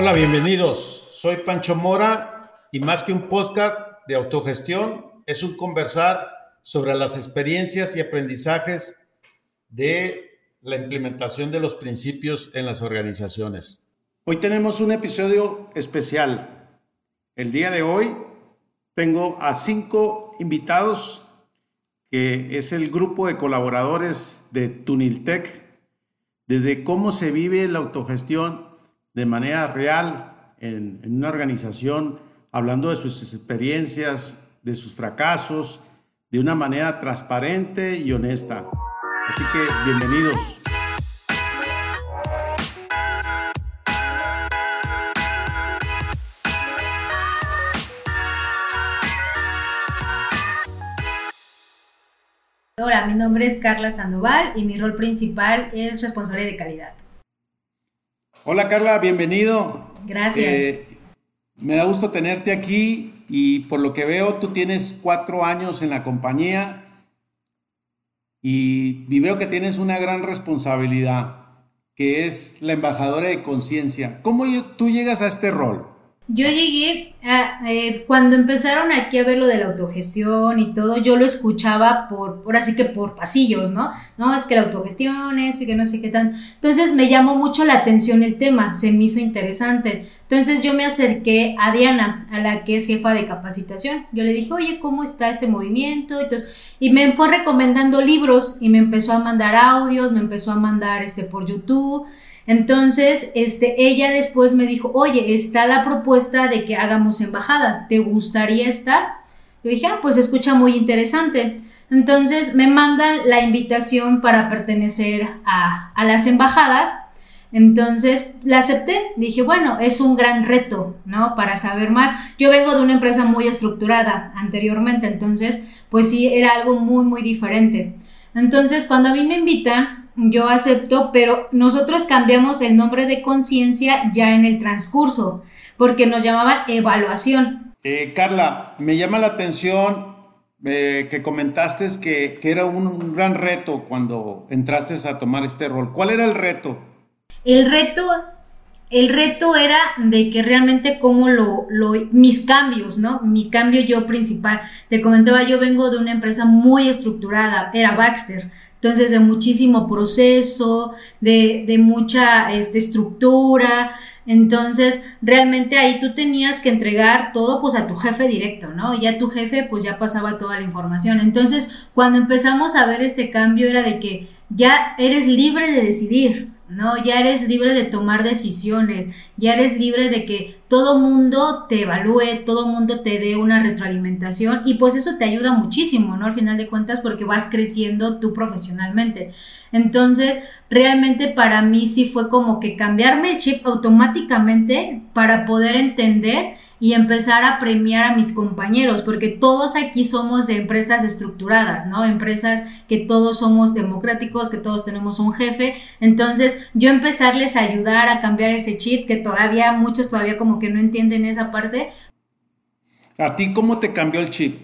Hola, bienvenidos. Soy Pancho Mora y más que un podcast de autogestión, es un conversar sobre las experiencias y aprendizajes de la implementación de los principios en las organizaciones. Hoy tenemos un episodio especial. El día de hoy tengo a cinco invitados, que es el grupo de colaboradores de Tuniltec, desde cómo se vive la autogestión de manera real en, una organización, hablando de sus experiencias, de sus fracasos, de una manera transparente y honesta. Así que bienvenidos. Hola, mi nombre es Carla Sandoval y mi rol principal es responsable de calidad. Hola Carla, bienvenido. Gracias. Eh, me da gusto tenerte aquí y por lo que veo tú tienes cuatro años en la compañía y, veo que tienes una gran responsabilidad, que es la embajadora de conciencia. ¿Cómo tú llegas a este rol? Yo llegué, a, eh, cuando empezaron aquí a ver lo de la autogestión y todo, yo lo escuchaba por, por así que por pasillos, ¿no? No, es que la autogestión es y que no sé qué tan. Entonces me llamó mucho la atención el tema, se me hizo interesante. Entonces yo me acerqué a Diana, a la que es jefa de capacitación. Yo le dije, oye, ¿cómo está este movimiento? Entonces, y me fue recomendando libros y me empezó a mandar audios, me empezó a mandar este por YouTube. Entonces, este, ella después me dijo, oye, está la propuesta de que hagamos embajadas, ¿te gustaría estar? Yo dije, ah, pues escucha muy interesante. Entonces me mandan la invitación para pertenecer a, a las embajadas. Entonces la acepté, dije, bueno, es un gran reto, ¿no? Para saber más. Yo vengo de una empresa muy estructurada anteriormente, entonces, pues sí, era algo muy, muy diferente. Entonces, cuando a mí me invitan, yo acepto, pero nosotros cambiamos el nombre de conciencia ya en el transcurso, porque nos llamaban evaluación. Eh, Carla, me llama la atención eh, que comentaste que, que, era un gran reto cuando entraste a tomar este rol. ¿Cuál era el reto? El reto, el reto era de que realmente como lo, lo, mis cambios, ¿no? Mi cambio yo principal. Te comentaba, yo vengo de una empresa muy estructurada, era Baxter entonces, de muchísimo proceso, de, de mucha este, estructura. Entonces, realmente ahí tú tenías que entregar todo pues a tu jefe directo, ¿no? Ya tu jefe pues ya pasaba toda la información. Entonces, cuando empezamos a ver este cambio era de que ya eres libre de decidir, ¿no? Ya eres libre de tomar decisiones, ya eres libre de que todo mundo te evalúe, todo mundo te dé una retroalimentación y pues eso te ayuda muchísimo, ¿no? Al final de cuentas porque vas creciendo tú profesionalmente. Entonces, realmente para mí sí fue como que cambiarme el chip automáticamente para poder entender y empezar a premiar a mis compañeros, porque todos aquí somos de empresas estructuradas, ¿no? Empresas que todos somos democráticos, que todos tenemos un jefe. Entonces, yo empezarles a ayudar a cambiar ese chip, que todavía muchos todavía como que no entienden esa parte. ¿A ti cómo te cambió el chip?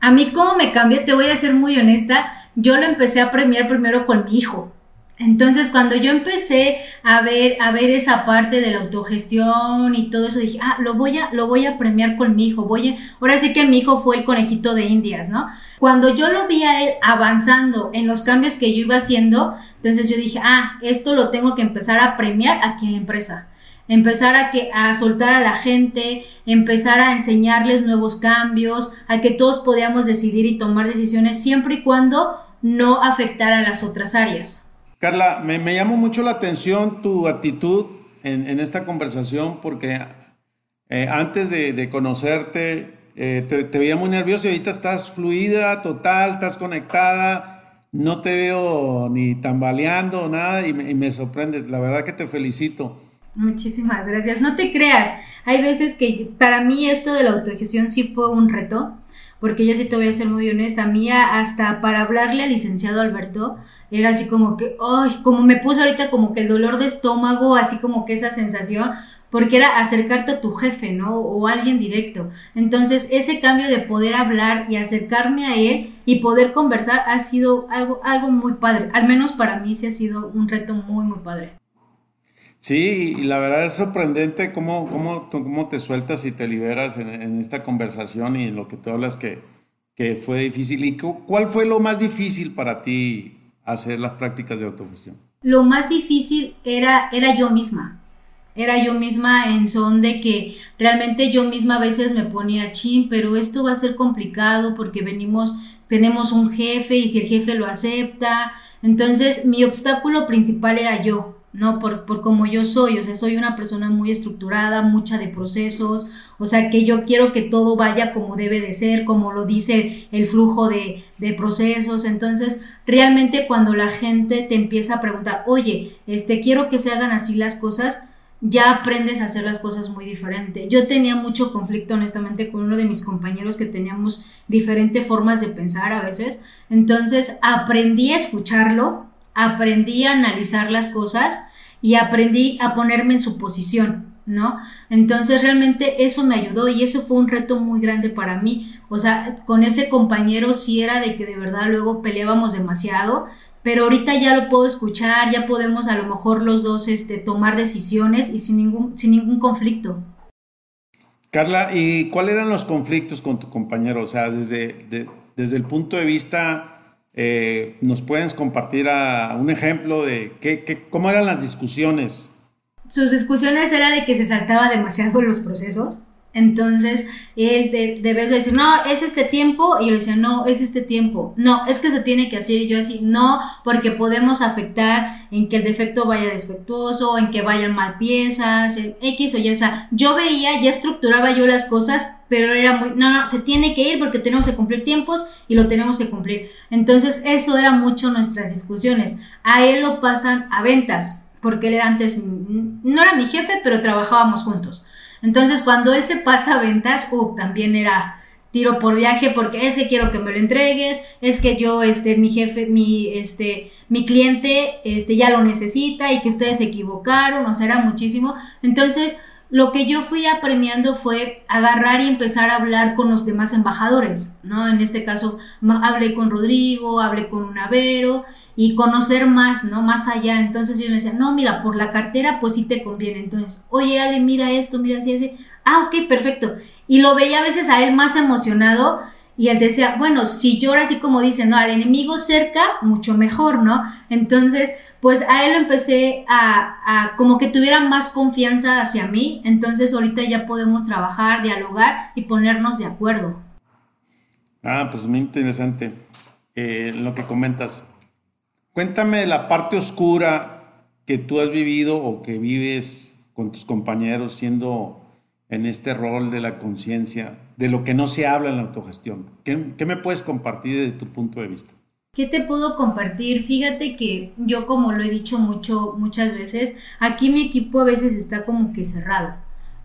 A mí cómo me cambió, te voy a ser muy honesta, yo lo empecé a premiar primero con mi hijo. Entonces, cuando yo empecé a ver, a ver esa parte de la autogestión y todo eso, dije, ah, lo voy a, lo voy a premiar con mi hijo. Voy a, ahora sí que mi hijo fue el conejito de Indias, ¿no? Cuando yo lo vi a él avanzando en los cambios que yo iba haciendo, entonces yo dije, ah, esto lo tengo que empezar a premiar aquí en la empresa. Empezar a, que, a soltar a la gente, empezar a enseñarles nuevos cambios, a que todos podíamos decidir y tomar decisiones siempre y cuando no afectara a las otras áreas. Carla, me, llamó mucho la atención tu actitud en, esta conversación porque eh, antes de, conocerte eh, te, veía muy nervioso y ahorita estás fluida, total, estás conectada, no te veo ni tambaleando, nada y me, y me sorprende. La verdad que te felicito. Muchísimas gracias. No te creas, hay veces que para mí esto de la autogestión sí fue un reto, porque yo sí te voy a ser muy honesta, mía hasta para hablarle al licenciado Alberto, era así como que, ay, como me puse ahorita como que el dolor de estómago, así como que esa sensación, porque era acercarte a tu jefe, ¿no? O alguien directo. Entonces, ese cambio de poder hablar y acercarme a él y poder conversar ha sido algo, algo muy padre. Al menos para mí sí ha sido un reto muy, muy padre. Sí, y la verdad es sorprendente cómo, cómo, cómo te sueltas y te liberas en, esta conversación y en lo que tú hablas que, que fue difícil. ¿Y cuál fue lo más difícil para ti hacer las prácticas de autogestión? Lo más difícil era, era yo misma. Era yo misma en son de que realmente yo misma a veces me ponía chin, pero esto va a ser complicado porque venimos, tenemos un jefe y si el jefe lo acepta. Entonces mi obstáculo principal era yo, ¿no? Por, por como yo soy, o sea, soy una persona muy estructurada, mucha de procesos, o sea, que yo quiero que todo vaya como debe de ser, como lo dice el flujo de, de procesos, entonces, realmente cuando la gente te empieza a preguntar, oye, este, quiero que se hagan así las cosas, ya aprendes a hacer las cosas muy diferente. Yo tenía mucho conflicto, honestamente, con uno de mis compañeros que teníamos diferentes formas de pensar a veces. Entonces aprendí a escucharlo, aprendí a analizar las cosas y aprendí a ponerme en su posición, ¿no? Entonces realmente eso me ayudó y eso fue un reto muy grande para mí. O sea, con ese compañero sí era de que de verdad luego peleábamos demasiado, pero ahorita ya lo puedo escuchar, ya podemos a lo mejor los dos este, tomar decisiones y sin ningún, sin ningún conflicto. Carla, ¿y cuáles eran los conflictos con tu compañero? O sea, desde, desde el punto de vista eh, ¿Nos puedes compartir un ejemplo de qué, cómo eran las discusiones? Sus discusiones era de que se saltaba demasiado los procesos. Entonces, él de, de vez decir, no, es este tiempo, y yo decía, no, es este tiempo, no, es que se tiene que hacer, y yo así, no, porque podemos afectar en que el defecto vaya defectuoso, en que vayan mal piezas, en X o Y, o sea, yo veía, ya estructuraba yo las cosas, pero era muy, no, no, se tiene que ir porque tenemos que cumplir tiempos y lo tenemos que cumplir. Entonces, eso era mucho nuestras discusiones. A él lo pasan a ventas, porque él era antes, no era mi jefe, pero trabajábamos juntos. Entonces, cuando él se pasa a ventas, uh, también era tiro por viaje porque es que quiero que me lo entregues, es que yo, este, mi jefe, mi, este, mi cliente, este, ya lo necesita y que ustedes se equivocaron, o sea, era muchísimo. Entonces, lo que yo fui apremiando fue agarrar y empezar a hablar con los demás embajadores, ¿no? En este caso, hablé con Rodrigo, hablé con Unavero y conocer más, ¿no? Más allá. Entonces yo me decía, no, mira, por la cartera, pues sí te conviene. Entonces, oye, Ale, mira esto, mira así, así. Ah, ok, perfecto. Y lo veía a veces a él más emocionado y él decía, bueno, si llora así como dice, no, al enemigo cerca, mucho mejor, ¿no? Entonces, pues a él empecé a, como que tuviera más confianza hacia mí, entonces ahorita ya podemos trabajar, dialogar y ponernos de acuerdo. Ah, pues muy interesante eh, lo que comentas. Cuéntame la parte oscura que tú has vivido o que vives con tus compañeros siendo en este rol de la conciencia, de lo que no se habla en la autogestión. ¿Qué, ¿Qué me puedes compartir desde tu punto de vista? ¿Qué te puedo compartir? Fíjate que yo como lo he dicho mucho, muchas veces, aquí mi equipo a veces está como que cerrado.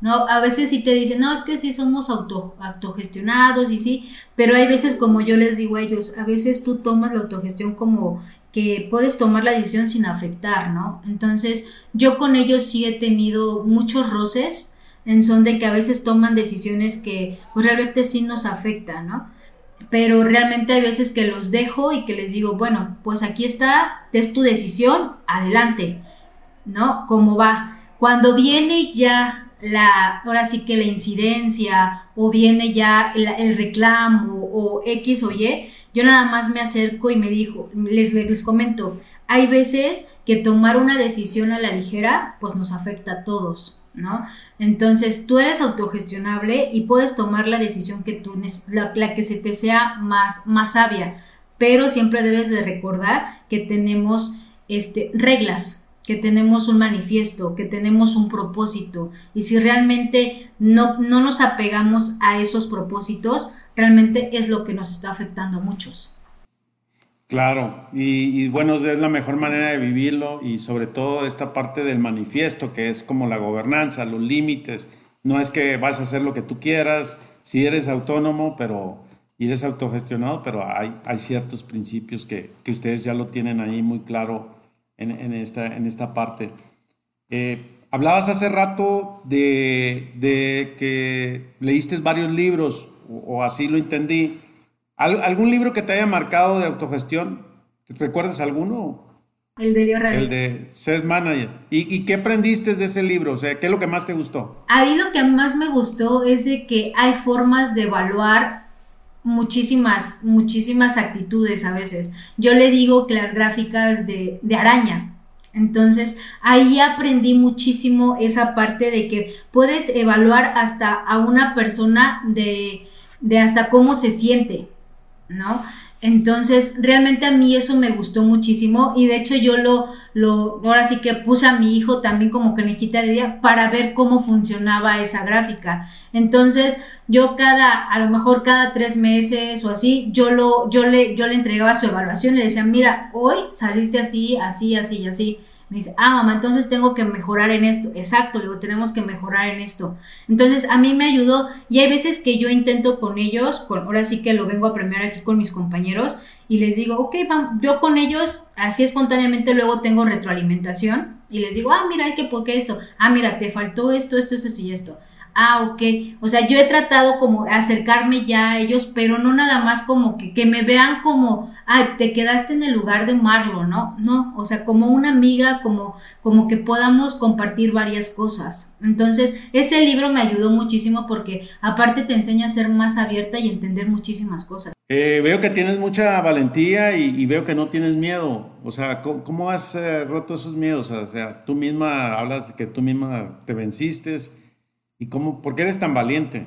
¿no? A veces sí te dicen, no, es que sí somos auto, autogestionados y sí, pero hay veces como yo les digo a ellos, a veces tú tomas la autogestión como que puedes tomar la decisión sin afectar, ¿no? Entonces yo con ellos sí he tenido muchos roces en son de que a veces toman decisiones que pues, realmente sí nos afectan, ¿no? Pero realmente hay veces que los dejo y que les digo, bueno, pues aquí está, es tu decisión, adelante, ¿no? ¿Cómo va? Cuando viene ya la, ahora sí que la incidencia o viene ya el, reclamo o X o Y, yo nada más me acerco y me dijo, les, les comento, hay veces que tomar una decisión a la ligera, pues nos afecta a todos, ¿no? Entonces tú eres autogestionable y puedes tomar la decisión que tú, la, la, que se te sea más, más sabia, pero siempre debes de recordar que tenemos este, reglas, que tenemos un manifiesto, que tenemos un propósito y si realmente no, no nos apegamos a esos propósitos, realmente es lo que nos está afectando a muchos. Claro, y, bueno, es la mejor manera de vivirlo y sobre todo esta parte del manifiesto, que es como la gobernanza, los límites. No es que vas a hacer lo que tú quieras, si eres autónomo, pero y eres autogestionado, pero hay, hay ciertos principios que, que, ustedes ya lo tienen ahí muy claro en, en esta, en esta parte. Eh, hablabas hace rato de, de, que leíste varios libros, o, o así lo entendí. ¿Algún libro que te haya marcado de autogestión? ¿Recuerdas alguno? El de Leo El de Seth Manager. ¿Y, ¿Y, qué aprendiste de ese libro? O sea, ¿qué es lo que más te gustó? Ahí lo que más me gustó es de que hay formas de evaluar muchísimas, muchísimas actitudes a veces. Yo le digo que las gráficas de, de araña. Entonces, ahí aprendí muchísimo esa parte de que puedes evaluar hasta a una persona de, de hasta cómo se siente, ¿no? Entonces, realmente a mí eso me gustó muchísimo y de hecho yo lo, lo, ahora sí que puse a mi hijo también como quita de día para ver cómo funcionaba esa gráfica. Entonces, yo cada, a lo mejor cada tres meses o así, yo, lo, yo, le, yo le entregaba su evaluación y le decía, mira, hoy saliste así, así, así y así. Me dice, ah, mamá, entonces tengo que mejorar en esto. Exacto, le tenemos que mejorar en esto. Entonces, a mí me ayudó y hay veces que yo intento con ellos, con, ahora sí que lo vengo a premiar aquí con mis compañeros y les digo, ok, yo con ellos, así espontáneamente luego tengo retroalimentación y les digo, ah, mira, hay que poner esto. Ah, mira, te faltó esto, esto, esto y esto ah, ok. O sea, yo he tratado como acercarme ya a ellos, pero no nada más como que, que me vean como, ah, te quedaste en el lugar de Marlo, ¿no? No, o sea, como una amiga, como, como que podamos compartir varias cosas. Entonces, ese libro me ayudó muchísimo porque aparte te enseña a ser más abierta y entender muchísimas cosas. Eh, veo que tienes mucha valentía y, veo que no tienes miedo. O sea, ¿cómo, has eh, roto esos miedos? O sea, tú misma hablas de que tú misma te venciste ¿Y cómo, por qué eres tan valiente?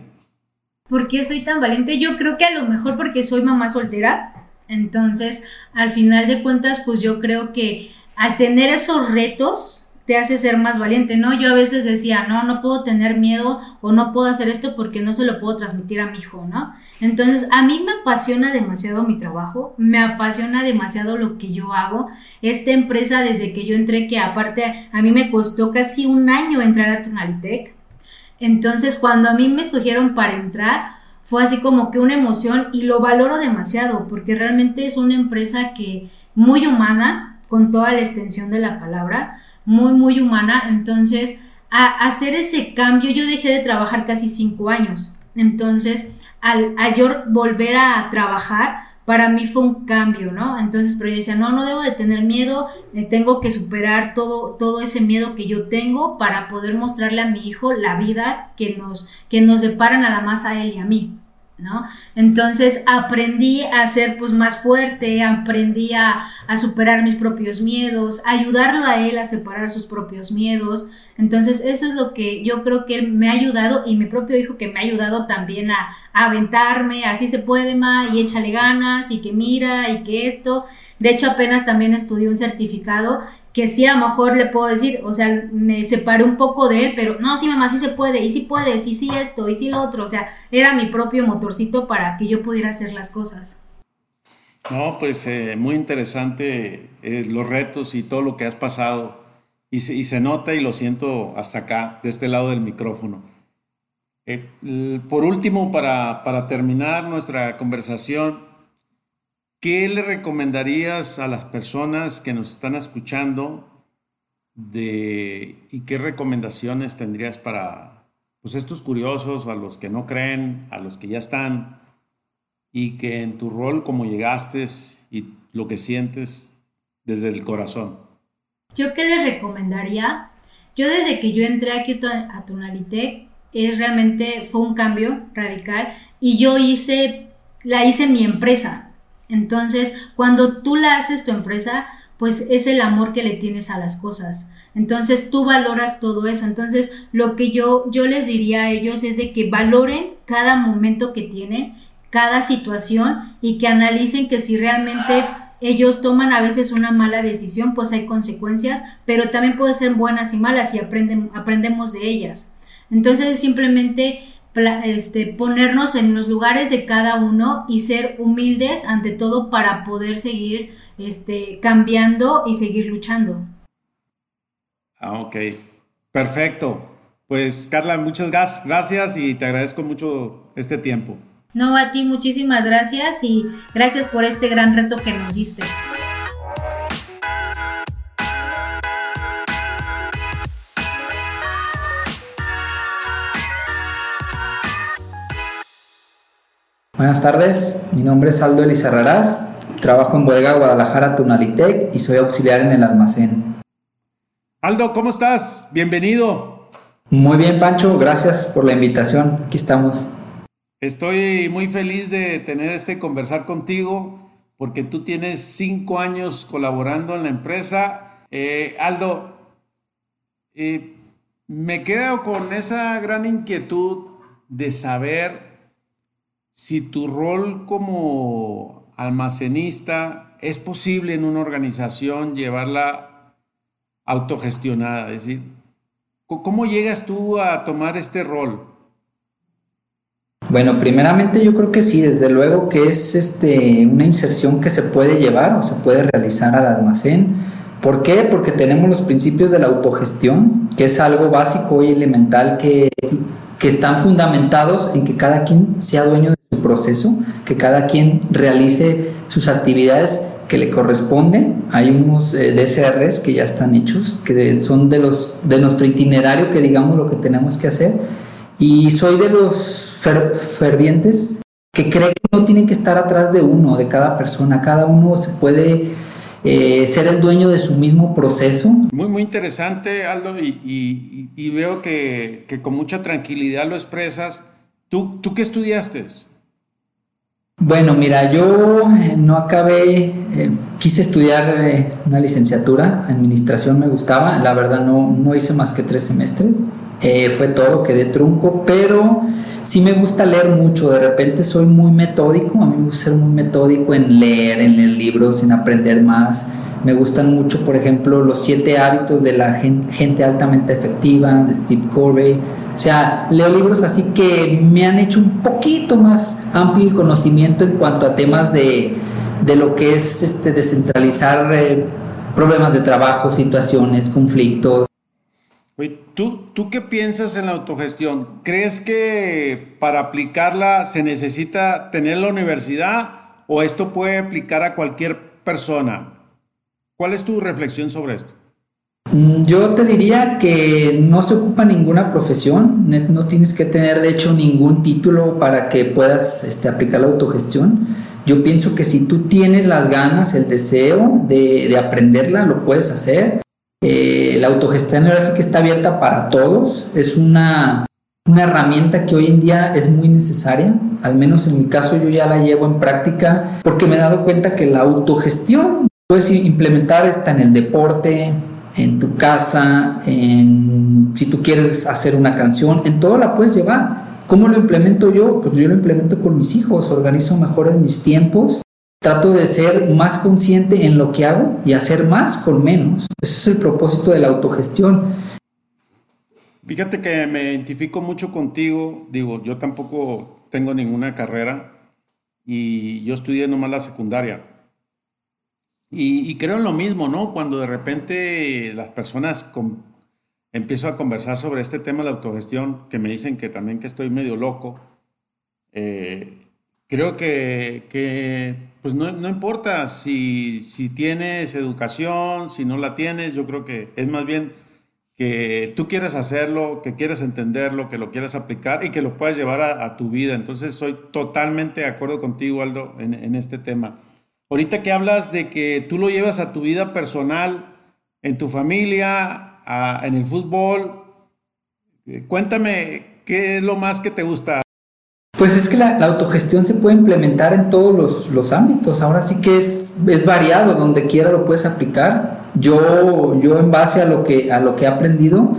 ¿Por qué soy tan valiente? Yo creo que a lo mejor porque soy mamá soltera. Entonces, al final de cuentas, pues yo creo que al tener esos retos te hace ser más valiente, ¿no? Yo a veces decía, no, no puedo tener miedo o no puedo hacer esto porque no se lo puedo transmitir a mi hijo, ¿no? Entonces, a mí me apasiona demasiado mi trabajo, me apasiona demasiado lo que yo hago. Esta empresa, desde que yo entré, que aparte a mí me costó casi un año entrar a Tonalitech, entonces, cuando a mí me escogieron para entrar, fue así como que una emoción y lo valoro demasiado porque realmente es una empresa que muy humana, con toda la extensión de la palabra, muy, muy humana. Entonces, a hacer ese cambio, yo dejé de trabajar casi cinco años. Entonces, al, yo volver a trabajar, para mí fue un cambio, ¿no? Entonces, pero yo decía, no, no debo de tener miedo, tengo que superar todo, todo ese miedo que yo tengo para poder mostrarle a mi hijo la vida que nos, que nos depara nada más a él y a mí. ¿No? Entonces aprendí a ser pues más fuerte, aprendí a, a, superar mis propios miedos, ayudarlo a él a separar sus propios miedos. Entonces eso es lo que yo creo que él me ha ayudado y mi propio hijo que me ha ayudado también a, aventarme, así se puede, ma, y échale ganas, y que mira, y que esto. De hecho, apenas también estudié un certificado que sí, a lo mejor le puedo decir, o sea, me separé un poco de él, pero no, sí, mamá, sí se puede, y sí puedes, y sí esto, y sí lo otro, o sea, era mi propio motorcito para que yo pudiera hacer las cosas. No, pues eh, muy interesante eh, los retos y todo lo que has pasado, y se nota y lo siento hasta acá, de este lado del micrófono. Eh, por último, para, para, terminar nuestra conversación, ¿qué le recomendarías a las personas que nos están escuchando y qué recomendaciones tendrías para pues, estos curiosos, a los que no creen, a los que ya están, y que en tu rol como llegaste y lo que sientes desde el corazón? ¿Yo qué les recomendaría? Yo desde que yo entré aquí a Tonalitec, es realmente, fue un cambio radical y yo hice, la hice mi empresa. Entonces, cuando tú la haces tu empresa, pues es el amor que le tienes a las cosas. Entonces tú valoras todo eso. Entonces lo que yo, yo les diría a ellos es de que valoren cada momento que tienen, cada situación y que analicen que si realmente ellos toman a veces una mala decisión, pues hay consecuencias, pero también pueden ser buenas y malas y aprenden, aprendemos de ellas. Entonces simplemente este, ponernos en los lugares de cada uno y ser humildes ante todo para poder seguir este, cambiando y seguir luchando. Ah, ok, perfecto. Pues Carla, muchas gracias y te agradezco mucho este tiempo. No, a ti muchísimas gracias y gracias por este gran reto que nos diste. Buenas tardes, mi nombre es Aldo Elizarrarás, trabajo en Bodega Guadalajara Tunalitec y soy auxiliar en el almacén. Aldo, ¿cómo estás? Bienvenido. Muy bien, Pancho, gracias por la invitación. Aquí estamos. Estoy muy feliz de tener este conversar contigo porque tú tienes cinco años colaborando en la empresa. Eh, Aldo, eh, me quedo con esa gran inquietud de saber si tu rol como almacenista es posible en una organización llevarla autogestionada, es decir, ¿cómo llegas tú a tomar este rol? Bueno, primeramente yo creo que sí, desde luego que es este, una inserción que se puede llevar o se puede realizar al almacén. ¿Por qué? Porque tenemos los principios de la autogestión, que es algo básico y elemental que, que están fundamentados en que cada quien sea dueño de proceso, que cada quien realice sus actividades que le corresponde. Hay unos eh, DSRs que ya están hechos, que son de, los, de nuestro itinerario, que digamos lo que tenemos que hacer. Y soy de los fervientes que cree que no tienen que estar atrás de uno, de cada persona. Cada uno se puede eh, ser el dueño de su mismo proceso. Muy, muy interesante, Aldo, y, veo que, con mucha tranquilidad lo expresas. ¿Tú, tú qué estudiaste? Bueno, mira, yo eh, no acabé, eh, quise estudiar eh, una licenciatura, administración me gustaba, la verdad no, no hice más que tres semestres, fue todo, quedé trunco, pero sí me gusta leer mucho, de repente soy muy metódico, a mí me gusta ser muy metódico en leer, en leer libros, en aprender más, me gustan mucho, por ejemplo, los siete hábitos de la gente altamente efectiva, de Steve Covey, o sea, leo libros así que me han hecho un poquito más amplio conocimiento en cuanto a temas de, lo que es este, descentralizar eh, problemas de trabajo, situaciones, conflictos. ¿tú, ¿Tú qué piensas en la autogestión? ¿Crees que para aplicarla se necesita tener la universidad o esto puede aplicar a cualquier persona? ¿Cuál es tu reflexión sobre esto? Mm, yo te diría que no se ocupa ninguna profesión, no tienes que tener de hecho ningún título para que puedas este, aplicar la autogestión. Yo pienso que si tú tienes las ganas, el deseo de, aprenderla, lo puedes hacer. Eh, la autogestión ahora sí que está abierta para todos, es una, herramienta que hoy en día es muy necesaria, al menos en mi caso yo ya la llevo en práctica porque me he dado cuenta que la autogestión puedes implementar esta en el deporte, en tu casa, en si tú quieres hacer una canción, en todo la puedes llevar. ¿Cómo lo implemento yo? Pues yo lo implemento con mis hijos, organizo mejores mis tiempos, trato de ser más consciente en lo que hago y hacer más con menos. Ese es el propósito de la autogestión. Fíjate que me identifico mucho contigo, digo, yo tampoco tengo ninguna carrera y yo estudié nomás la secundaria. Y, creo en lo mismo, ¿no? Cuando de repente las personas empiezo a conversar sobre este tema de la autogestión, que me dicen que también que estoy medio loco, eh, creo que, pues no, no, importa si, si tienes educación, si no la tienes, yo creo que es más bien que tú quieres hacerlo, que quieres entenderlo, que lo quieras aplicar y que lo puedas llevar a, tu vida. Entonces soy totalmente de acuerdo contigo, Aldo, en, en este tema. Ahorita que hablas de que tú lo llevas a tu vida personal, en tu familia, en el fútbol, eh, cuéntame qué es lo más que te gusta. Pues es que la, autogestión se puede implementar en todos los, ámbitos. Ahora sí que es, es, variado, donde quiera lo puedes aplicar. Yo, yo en base a lo que, a lo que he aprendido,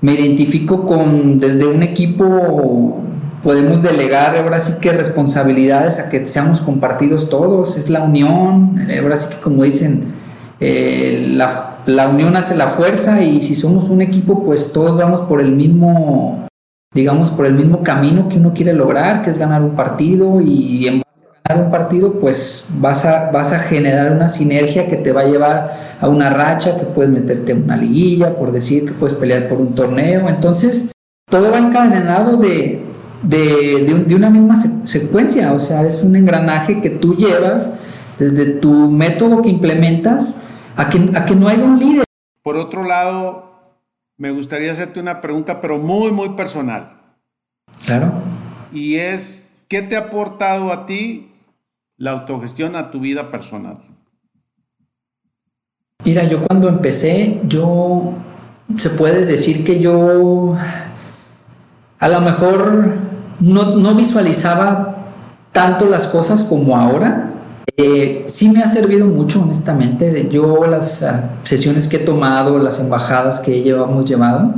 me identifico con desde un equipo podemos delegar ahora sí que responsabilidades a que seamos compartidos todos, es la unión, ahora sí que como dicen, eh, la, la, unión hace la fuerza y si somos un equipo pues todos vamos por el mismo, digamos, por el mismo camino que uno quiere lograr, que es ganar un partido y en base a ganar un partido pues vas a, vas a generar una sinergia que te va a llevar a una racha, que puedes meterte en una liguilla, por decir que puedes pelear por un torneo, entonces todo va encadenado de, de, de, una misma secuencia, o sea, es un engranaje que tú llevas desde tu método que implementas a que, a que no haya un líder. Por otro lado, me gustaría hacerte una pregunta, pero muy, muy personal. Claro. Y es, ¿qué te ha aportado a ti la autogestión a tu vida personal? Mira, yo cuando empecé, yo se puede decir que yo a lo mejor no, visualizaba tanto las cosas como ahora. Eh, sí me ha servido mucho, honestamente. Yo las ah, sesiones que he tomado, las embajadas que llevamos llevado,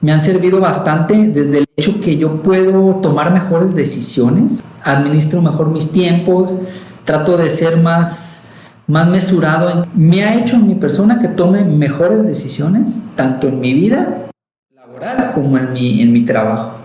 me han servido bastante desde el hecho que yo puedo tomar mejores decisiones, administro mejor mis tiempos, trato de ser más, más mesurado. Me ha hecho en mi persona que tome mejores decisiones, tanto en mi vida laboral como en mi, en mi trabajo.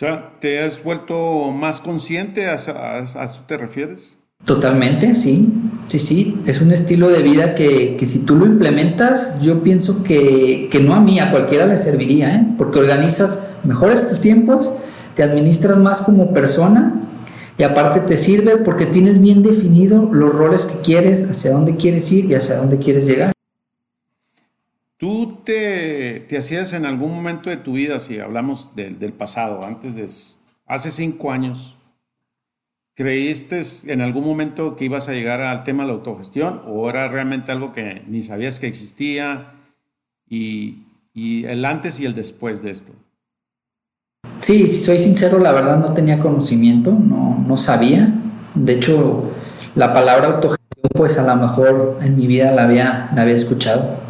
Sea, ¿te has vuelto más consciente? ¿A, a, a eso te refieres? Totalmente, sí, sí, sí, es un estilo de vida que, si tú lo implementas, yo pienso que, no a mí, a cualquiera le serviría, ¿eh? porque organizas mejores tus tiempos, te administras más como persona y aparte te sirve porque tienes bien definido los roles que quieres, hacia dónde quieres ir y hacia dónde quieres llegar. ¿Tú te, hacías en algún momento de tu vida, si hablamos del pasado, antes de, hace cinco años, ¿Creíste en algún momento que ibas a llegar al tema de la autogestión o era realmente algo que ni sabías que existía y, el antes y el después de esto? Sí, si soy sincero, la verdad no tenía conocimiento, no, no sabía. De hecho, la palabra autogestión, pues a lo mejor en mi vida la había, la había escuchado.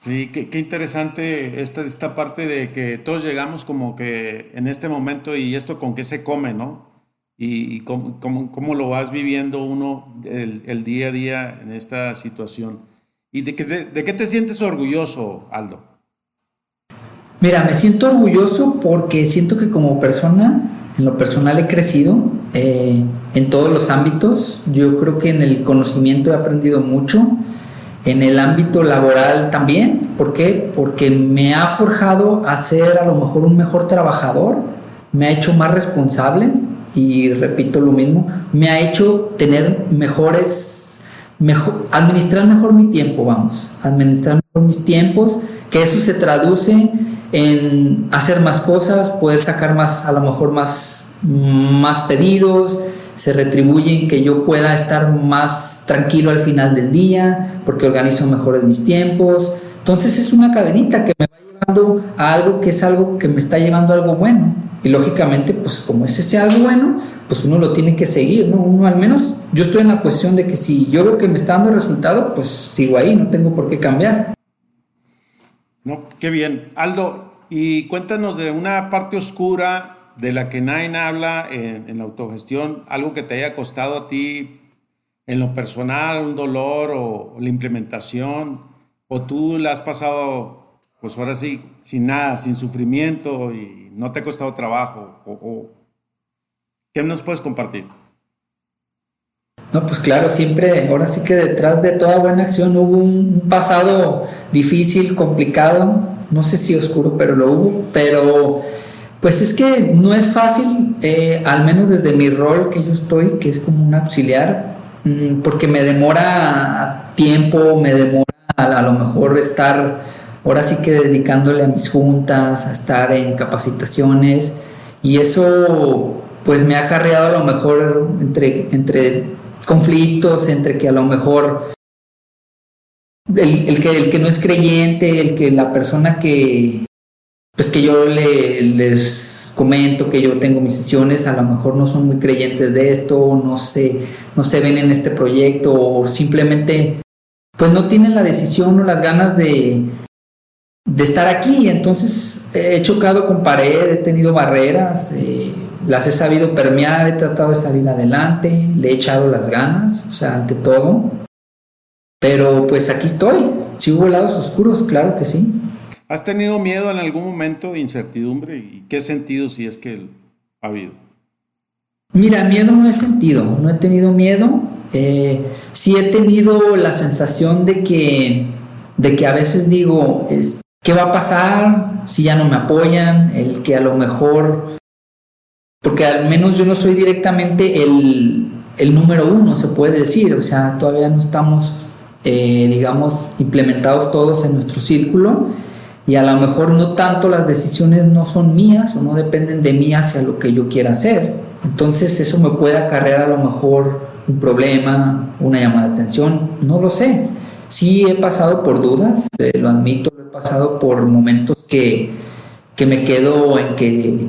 Sí, qué, interesante esta, esta parte de que todos llegamos como que en este momento y esto con qué se come, ¿no? Y, cómo, cómo, lo vas viviendo uno el, día a día en esta situación. ¿Y de, de, qué te sientes orgulloso, Aldo? Mira, me siento orgulloso porque siento que como persona, en lo personal he crecido eh, en todos los ámbitos. Yo creo que en el conocimiento he aprendido mucho en el ámbito laboral también. ¿Por qué? Porque me ha forjado a ser a lo mejor un mejor trabajador, me ha hecho más responsable y repito lo mismo, me ha hecho tener mejores, mejor, administrar mejor mi tiempo, vamos, administrar mejor mis tiempos, que eso se traduce en hacer más cosas, poder sacar más, a lo mejor más, más pedidos, se retribuyen que yo pueda estar más tranquilo al final del día, porque organizo mejor mis tiempos. Entonces es una cadenita que me va llevando a algo que es algo que me está llevando a algo bueno. Y lógicamente, pues como es ese algo bueno, pues uno lo tiene que seguir, ¿no? Uno al menos, yo estoy en la cuestión de que si yo veo que me está dando resultado, pues sigo ahí, no tengo por qué cambiar. No, qué bien. Aldo, y cuéntanos de una parte oscura de la que nadie habla en, la autogestión, algo que te haya costado a ti en lo personal, un dolor o, la implementación, o tú la has pasado, pues ahora sí, sin nada, sin sufrimiento y no te ha costado trabajo, o, ¿qué nos puedes compartir? No, pues claro, siempre, ahora sí que detrás de toda buena acción hubo un pasado difícil, complicado, no sé si oscuro, pero lo hubo, pero pues es que no es fácil, eh, al menos desde mi rol que yo estoy, que es como un auxiliar, mm, porque me demora tiempo, me demora a, lo mejor estar ahora sí que dedicándole a mis juntas, a estar en capacitaciones, y eso pues me ha acarreado a lo mejor entre, entre conflictos, entre que a lo mejor el, que, el que no es creyente, el que la persona que, pues que yo les comento que yo tengo mis sesiones, a lo mejor no son muy creyentes de esto, no se, no se ven en este proyecto o simplemente pues no tienen la decisión o las ganas de, de estar aquí. Entonces he chocado con pared, he tenido barreras, eh, las he sabido permear, he tratado de salir adelante, le he echado las ganas, o sea, ante todo. Pero pues aquí estoy. Si hubo lados oscuros, claro que sí. ¿Has tenido miedo en algún momento incertidumbre? ¿Y qué sentido si es que ha habido? Mira, miedo no he sentido, no he tenido miedo. Eh, sí he tenido la sensación de que, de que a veces digo, es, ¿qué va a pasar si ya no me apoyan? El que a lo mejor, porque al menos yo no soy directamente el, el número uno, se puede decir, o sea, todavía no estamos, eh, digamos, implementados todos en nuestro círculo y a lo mejor no tanto las decisiones no son mías o no dependen de mí hacia lo que yo quiera hacer. Entonces eso me puede acarrear a lo mejor un problema, una llamada de atención, no lo sé. Sí he pasado por dudas, eh, lo admito, he pasado por momentos que, que me quedo en que,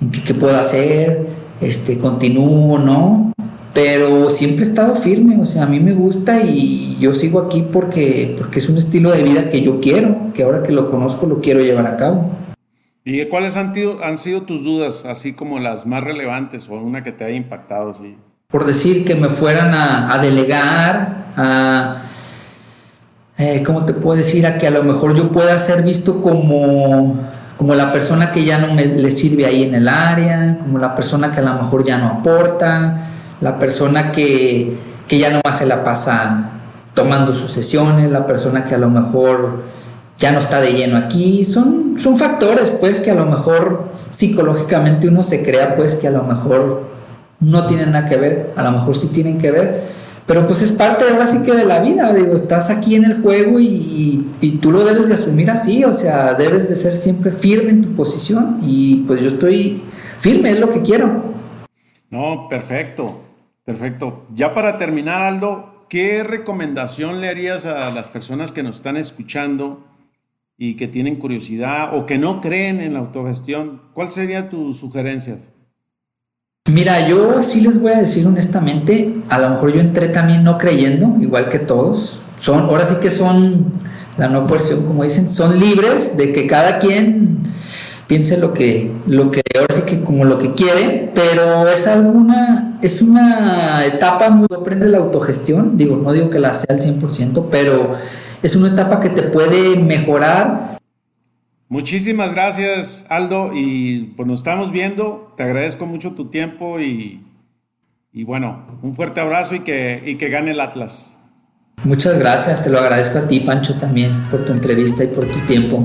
en que qué puedo hacer, este, continúo, ¿no? Pero siempre he estado firme, o sea, a mí me gusta y yo sigo aquí porque, porque es un estilo de vida que yo quiero, que ahora que lo conozco lo quiero llevar a cabo. ¿Y cuáles han, han sido tus dudas, así como las más relevantes o una que te haya impactado? Sí? Por decir que me fueran a, delegar, a, eh, ¿cómo te puedo decir? A que a lo mejor yo pueda ser visto como, como la persona que ya no me, le sirve ahí en el área, como la persona que a lo mejor ya no aporta, la persona que, que ya nomás se la pasa tomando sus sesiones, la persona que a lo mejor ya no está de lleno aquí. Son, son factores, pues, que a lo mejor psicológicamente uno se crea, pues, que a lo mejor no tienen nada que ver, a lo mejor sí tienen que ver, pero pues es parte ahora sí que de la vida, digo, estás aquí en el juego y, y, tú lo debes de asumir así, o sea, debes de ser siempre firme en tu posición y pues yo estoy firme, es lo que quiero. No, perfecto, perfecto. Ya para terminar, Aldo, ¿qué recomendación le harías a las personas que nos están escuchando? y que tienen curiosidad o que no creen en la autogestión, ¿cuál serían tus sugerencias? Mira, yo sí les voy a decir honestamente, a lo mejor yo entré también no creyendo, igual que todos. Son, ahora sí que son la no porción, como dicen, son libres de que cada quien piense lo que, lo que ahora sí que como lo que quiere, pero es alguna, es una etapa muy aprende la autogestión, digo, no digo que la sea al 100%, pero es una etapa que te puede mejorar. Muchísimas gracias, Aldo, y pues nos estamos viendo. Te agradezco mucho tu tiempo y, y bueno, un fuerte abrazo y que, y que gane el Atlas. Muchas gracias, te lo agradezco a ti, Pancho, también por tu entrevista y por tu tiempo.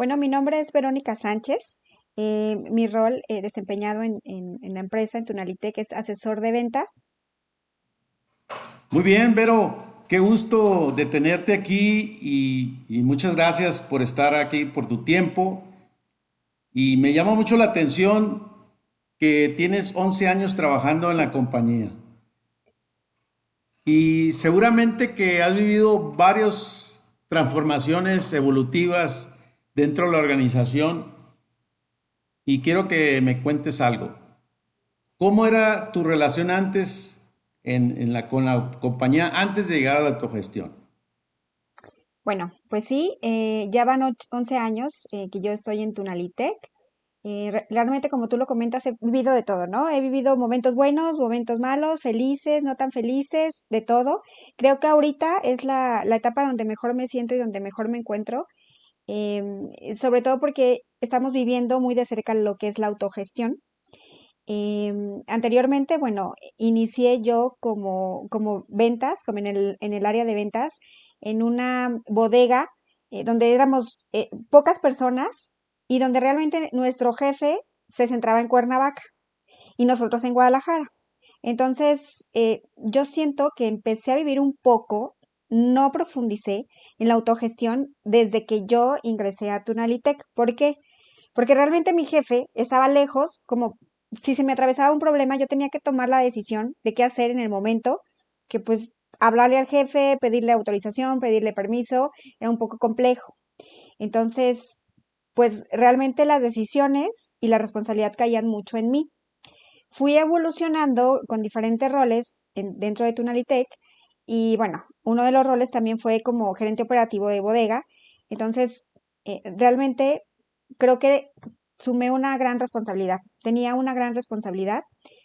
Bueno, mi nombre es Verónica Sánchez. Eh, mi rol eh, desempeñado en, la empresa, en Tunalitec, es asesor de ventas. Muy bien, Vero. Qué gusto de tenerte aquí y, muchas gracias por estar aquí, por tu tiempo. Y me llama mucho la atención que tienes 11 años trabajando en la compañía. Y seguramente que has vivido varias transformaciones evolutivas dentro de la organización y quiero que me cuentes algo. ¿Cómo era tu relación antes en, la, con la compañía antes de llegar a la autogestión? Bueno, pues sí, eh, ya van 11 años eh, que yo estoy en Tunalitec. Eh, realmente, como tú lo comentas, he vivido de todo, ¿no? He vivido momentos buenos, momentos malos, felices, no tan felices, de todo. Creo que ahorita es la, la etapa donde mejor me siento y donde mejor me encuentro. Em, sobre todo porque estamos viviendo muy de cerca lo que es la autogestión. Em, anteriormente, bueno, inicié yo como, como ventas, como en el, en el área de ventas, en una bodega eh, donde éramos eh, pocas personas y donde realmente nuestro jefe se centraba en Cuernavaca y nosotros en Guadalajara. Entonces, eh, yo siento que empecé a vivir un poco no profundicé en la autogestión desde que yo ingresé a Tunalitec. ¿Por qué? Porque realmente mi jefe estaba lejos, como si se me atravesaba un problema, yo tenía que tomar la decisión de qué hacer en el momento, que pues hablarle al jefe, pedirle autorización, pedirle permiso, era un poco complejo. Entonces, pues realmente las decisiones y la responsabilidad caían mucho en mí. Fui evolucionando con diferentes roles dentro de Tunalitec y bueno, uno de los roles también fue como gerente operativo de bodega. Entonces, eh, realmente creo que sumé una gran responsabilidad. Tenía una gran responsabilidad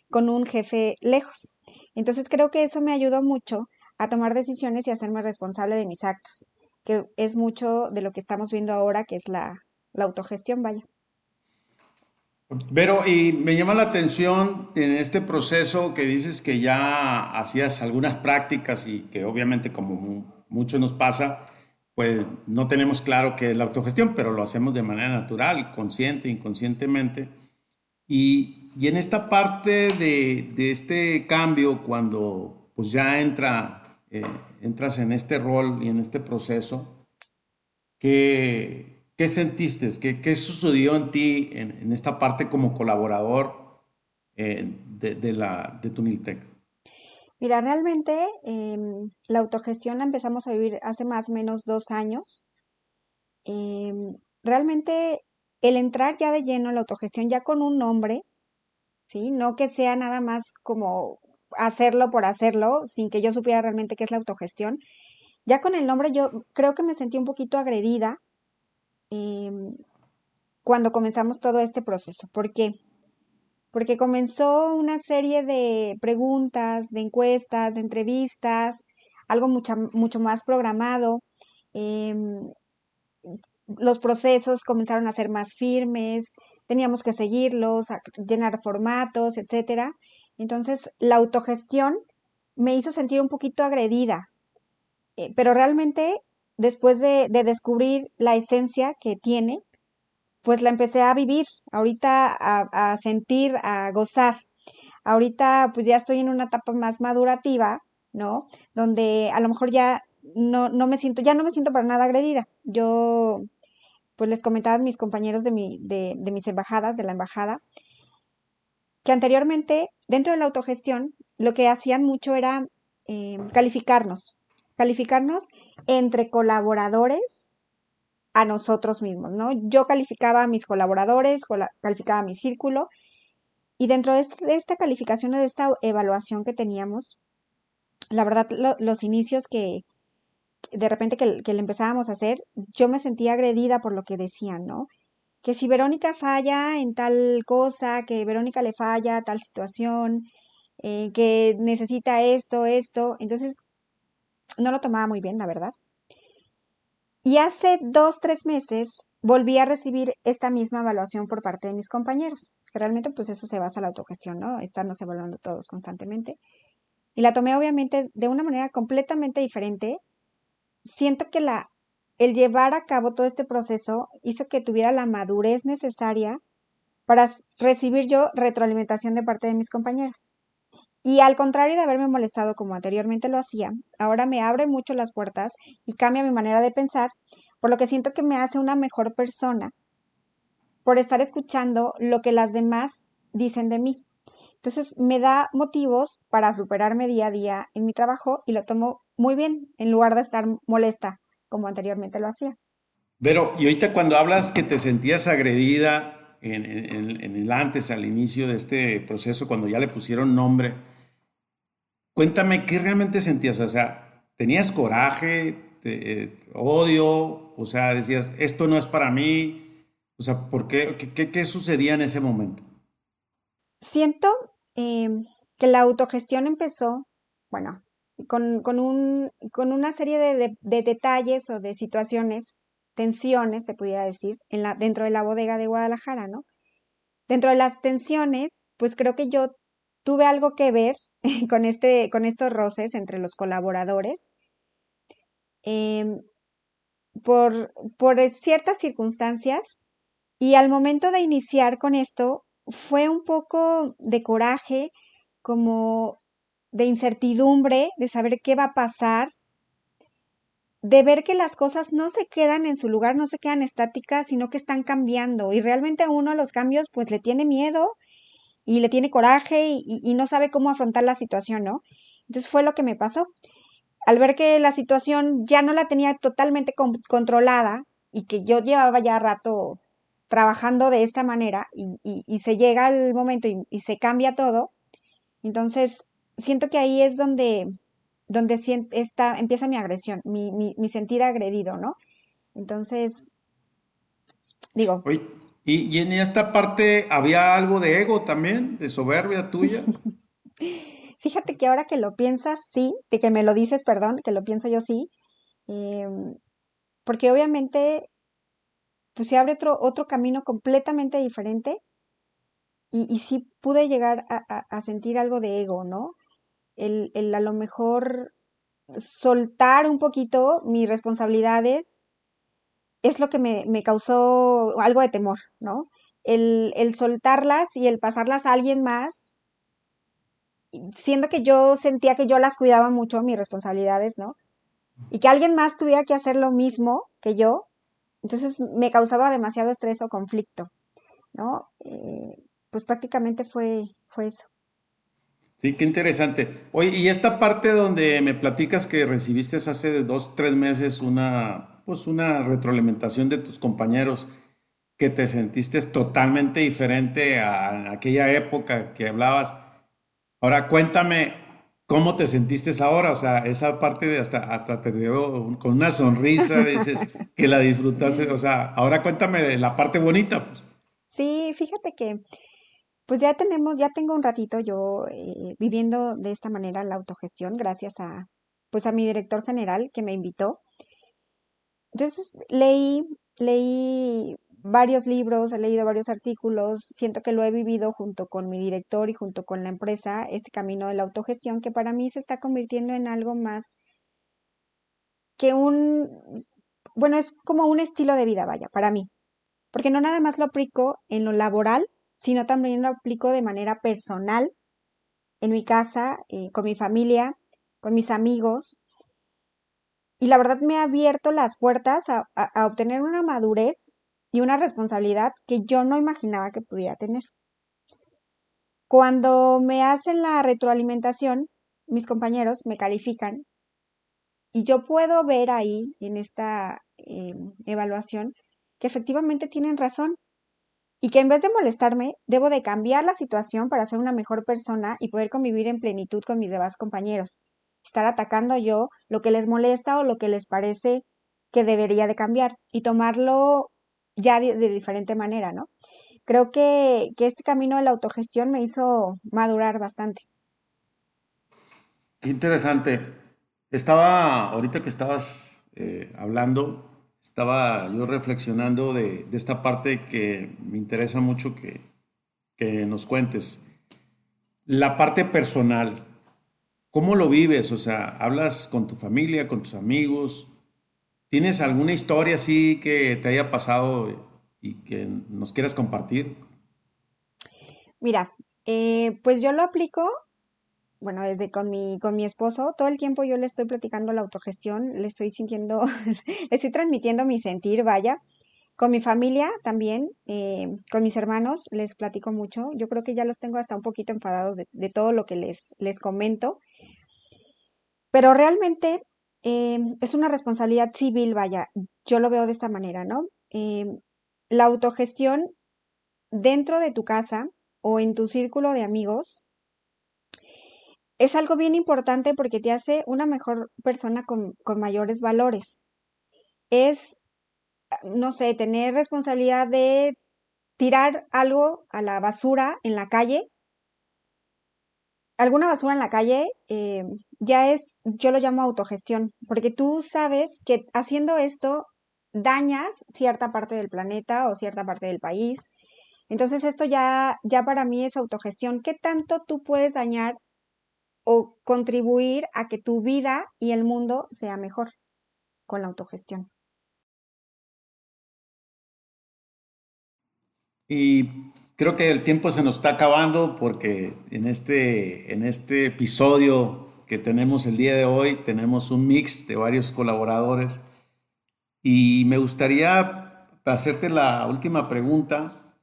con un jefe lejos. Entonces, creo que eso me ayudó mucho a tomar decisiones y hacerme responsable de mis actos, que es mucho de lo que estamos viendo ahora, que es la, la autogestión, vaya. Pero, y me llama la atención en este proceso que dices que ya hacías algunas prácticas y que obviamente como mucho nos pasa, pues no tenemos claro qué es la autogestión, pero lo hacemos de manera natural, consciente, inconscientemente. Y, y en esta parte de, de, este cambio, cuando pues ya entra eh, entras en este rol y en este proceso, ¿qué, qué sentiste? ¿Qué, ¿Qué, sucedió en ti en, esta parte como colaborador eh, de, de, la, de Tuniltec? Mira, realmente em, la autogestión la empezamos a vivir hace más o menos dos años. Em, realmente el entrar ya de lleno en la autogestión, ya con un nombre, ¿sí? No que sea nada más como hacerlo por hacerlo, sin que yo supiera realmente qué es la autogestión. Ya con el nombre yo creo que me sentí un poquito agredida em, cuando comenzamos todo este proceso. ¿Por qué? Porque comenzó una serie de preguntas, de encuestas, de entrevistas, algo mucho, mucho más programado. Em, los procesos comenzaron a ser más firmes, teníamos que seguirlos, llenar formatos, etcétera. Entonces, la autogestión me hizo sentir un poquito agredida, eh, pero realmente después de, descubrir la esencia que tiene, pues la empecé a vivir, ahorita a, a, sentir, a gozar. Ahorita pues ya estoy en una etapa más madurativa, ¿no? Donde a lo mejor ya no, no me siento, ya no me siento para nada agredida. Yo pues les comentaba a mis compañeros de, mi, de, de mis embajadas, de la embajada, que anteriormente, dentro de la autogestión, lo que hacían mucho era eh, calificarnos, calificarnos entre colaboradores a nosotros mismos, ¿no? Yo calificaba a mis colaboradores, calificaba a mi círculo, y dentro de esta calificación, de esta evaluación que teníamos, la verdad, los inicios que, de repente que, le empezábamos a hacer, yo me sentía agredida por lo que decían, ¿no? Que si Verónica falla en tal cosa, que Verónica le falla tal situación, eh, que necesita esto, esto, entonces no lo tomaba muy bien, la verdad. Y hace dos, tres meses volví a recibir esta misma evaluación por parte de mis compañeros. Realmente, pues eso se basa en la autogestión, ¿no? Estarnos evaluando todos constantemente. Y la tomé obviamente de una manera completamente diferente siento que el llevar a cabo todo este proceso hizo que tuviera la madurez necesaria para recibir yo retroalimentación de parte de mis compañeros. Y al contrario de haberme molestado como anteriormente lo hacía, ahora me abre mucho las puertas y cambia mi manera de pensar, por lo que siento que me hace una mejor persona por estar escuchando lo que las demás dicen de mí. Entonces me da motivos para superarme día a día en mi trabajo y lo tomo muy bien, en lugar de estar molesta como anteriormente lo hacía. Pero, y ahorita cuando hablas que te sentías agredida en, el antes, al inicio de este proceso, cuando ya le pusieron nombre, cuéntame qué realmente sentías, o sea, ¿tenías coraje, eh, odio, o sea, decías, esto no es para mí, o sea, ¿por qué, qué, qué, sucedía en ese momento? Siento em, que la autogestión empezó, bueno, con, con, un, con una serie de, de, detalles o de situaciones, tensiones, se pudiera decir, en la, dentro de la bodega de Guadalajara, ¿no? Dentro de las tensiones, pues creo que yo tuve algo que ver con, este, con estos roces entre los colaboradores. Em, por, por ciertas circunstancias y al momento de iniciar con esto fue un poco de coraje, como de incertidumbre, de saber qué va a pasar, de ver que las cosas no se quedan en su lugar, no se quedan estáticas, sino que están cambiando. Y realmente uno a los cambios pues le tiene miedo y le tiene coraje y, no sabe cómo afrontar la situación, ¿no? Entonces fue lo que me pasó. Al ver que la situación ya no la tenía totalmente controlada y que yo llevaba ya rato trabajando de esta manera y, se llega el momento y, se cambia todo, entonces siento que ahí es donde, donde está, empieza mi agresión, mi, sentir agredido, ¿no? Entonces, digo. ¿Y, en esta parte había algo de ego también, de soberbia tuya? Fíjate que ahora que lo piensas, sí, de que me lo dices, perdón, que lo pienso yo sí, em, porque obviamente, pues se abre otro, otro camino completamente diferente y, y sí pude llegar a, a sentir algo de ego, ¿no? el, a lo mejor soltar un poquito mis responsabilidades es lo que me, causó algo de temor, ¿no? El, soltarlas y el pasarlas a alguien más siendo que yo sentía que yo las cuidaba mucho, mis responsabilidades, ¿no? Y que alguien más tuviera que hacer lo mismo que yo, entonces me causaba demasiado estrés o conflicto, ¿no? Eh, pues prácticamente fue, fue eso. Sí, qué interesante. Oye, y esta parte donde me platicas que recibiste hace dos, tres meses una, pues una retroalimentación de tus compañeros, que te sentiste totalmente diferente a aquella época que hablabas. Ahora cuéntame cómo te sentiste ahora, o sea, esa parte de hasta, hasta te dio con una sonrisa, dices que la disfrutaste, o sea, ahora cuéntame la parte bonita. Pues. Sí, fíjate que pues ya tenemos, ya tengo un ratito yo eh, viviendo de esta manera la autogestión, gracias a, pues a mi director general que me invitó. Entonces leí, leí varios libros, he leído varios artículos, siento que lo he vivido junto con mi director y junto con la empresa, este camino de la autogestión que para mí se está convirtiendo en algo más que un, bueno, es como un estilo de vida, vaya, para mí, porque no nada más lo aplico en lo laboral, sino también lo aplico de manera personal, en mi casa, eh, con mi familia, con mis amigos. Y la verdad me ha abierto las puertas a, obtener una madurez y una responsabilidad que yo no imaginaba que pudiera tener. Cuando me hacen la retroalimentación, mis compañeros me califican y yo puedo ver ahí en esta em, evaluación que efectivamente tienen razón y que en vez de molestarme, debo de cambiar la situación para ser una mejor persona y poder convivir en plenitud con mis demás compañeros. Estar atacando yo lo que les molesta o lo que les parece que debería de cambiar y tomarlo ya de, diferente manera, ¿no? Creo que, este camino de la autogestión me hizo madurar bastante. Qué interesante. Estaba, ahorita que estabas eh, hablando, estaba yo reflexionando de, esta parte que me interesa mucho que, que nos cuentes. La parte personal, ¿cómo lo vives? O sea, ¿hablas con tu familia, con tus amigos? ¿Tienes alguna historia así que te haya pasado y que nos quieras compartir? Mira, eh, pues yo lo aplico, bueno, desde con mi, con mi esposo, todo el tiempo yo le estoy platicando la autogestión, le estoy sintiendo, le estoy transmitiendo mi sentir, vaya. Con mi familia también, eh, con mis hermanos, les platico mucho. Yo creo que ya los tengo hasta un poquito enfadados de, de todo lo que les, les comento. Pero realmente Em, es una responsabilidad civil, vaya, yo lo veo de esta manera, ¿no? Em, la autogestión dentro de tu casa o en tu círculo de amigos es algo bien importante porque te hace una mejor persona con, con mayores valores. Es, no sé, tener responsabilidad de tirar algo a la basura en la calle alguna basura en la calle eh, ya es, yo lo llamo autogestión, porque tú sabes que haciendo esto dañas cierta parte del planeta o cierta parte del país. Entonces esto ya, ya para mí es autogestión. ¿Qué tanto tú puedes dañar o contribuir a que tu vida y el mundo sea mejor con la autogestión? Y Creo que el tiempo se nos está acabando porque en este, en este episodio que tenemos el día de hoy tenemos un mix de varios colaboradores y me gustaría hacerte la última pregunta.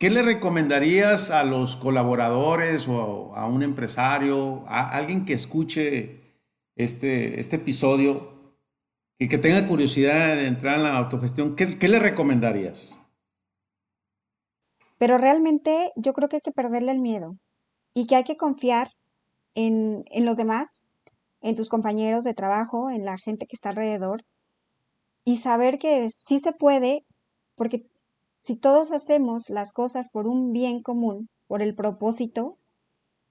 ¿Qué le recomendarías a los colaboradores o a un empresario, a alguien que escuche este, este episodio y que tenga curiosidad de entrar en la autogestión? ¿Qué, qué le recomendarías? Pero realmente yo creo que hay que perderle el miedo y que hay que confiar en, en los demás, en tus compañeros de trabajo, en la gente que está alrededor y saber que sí se puede, porque si todos hacemos las cosas por un bien común, por el propósito,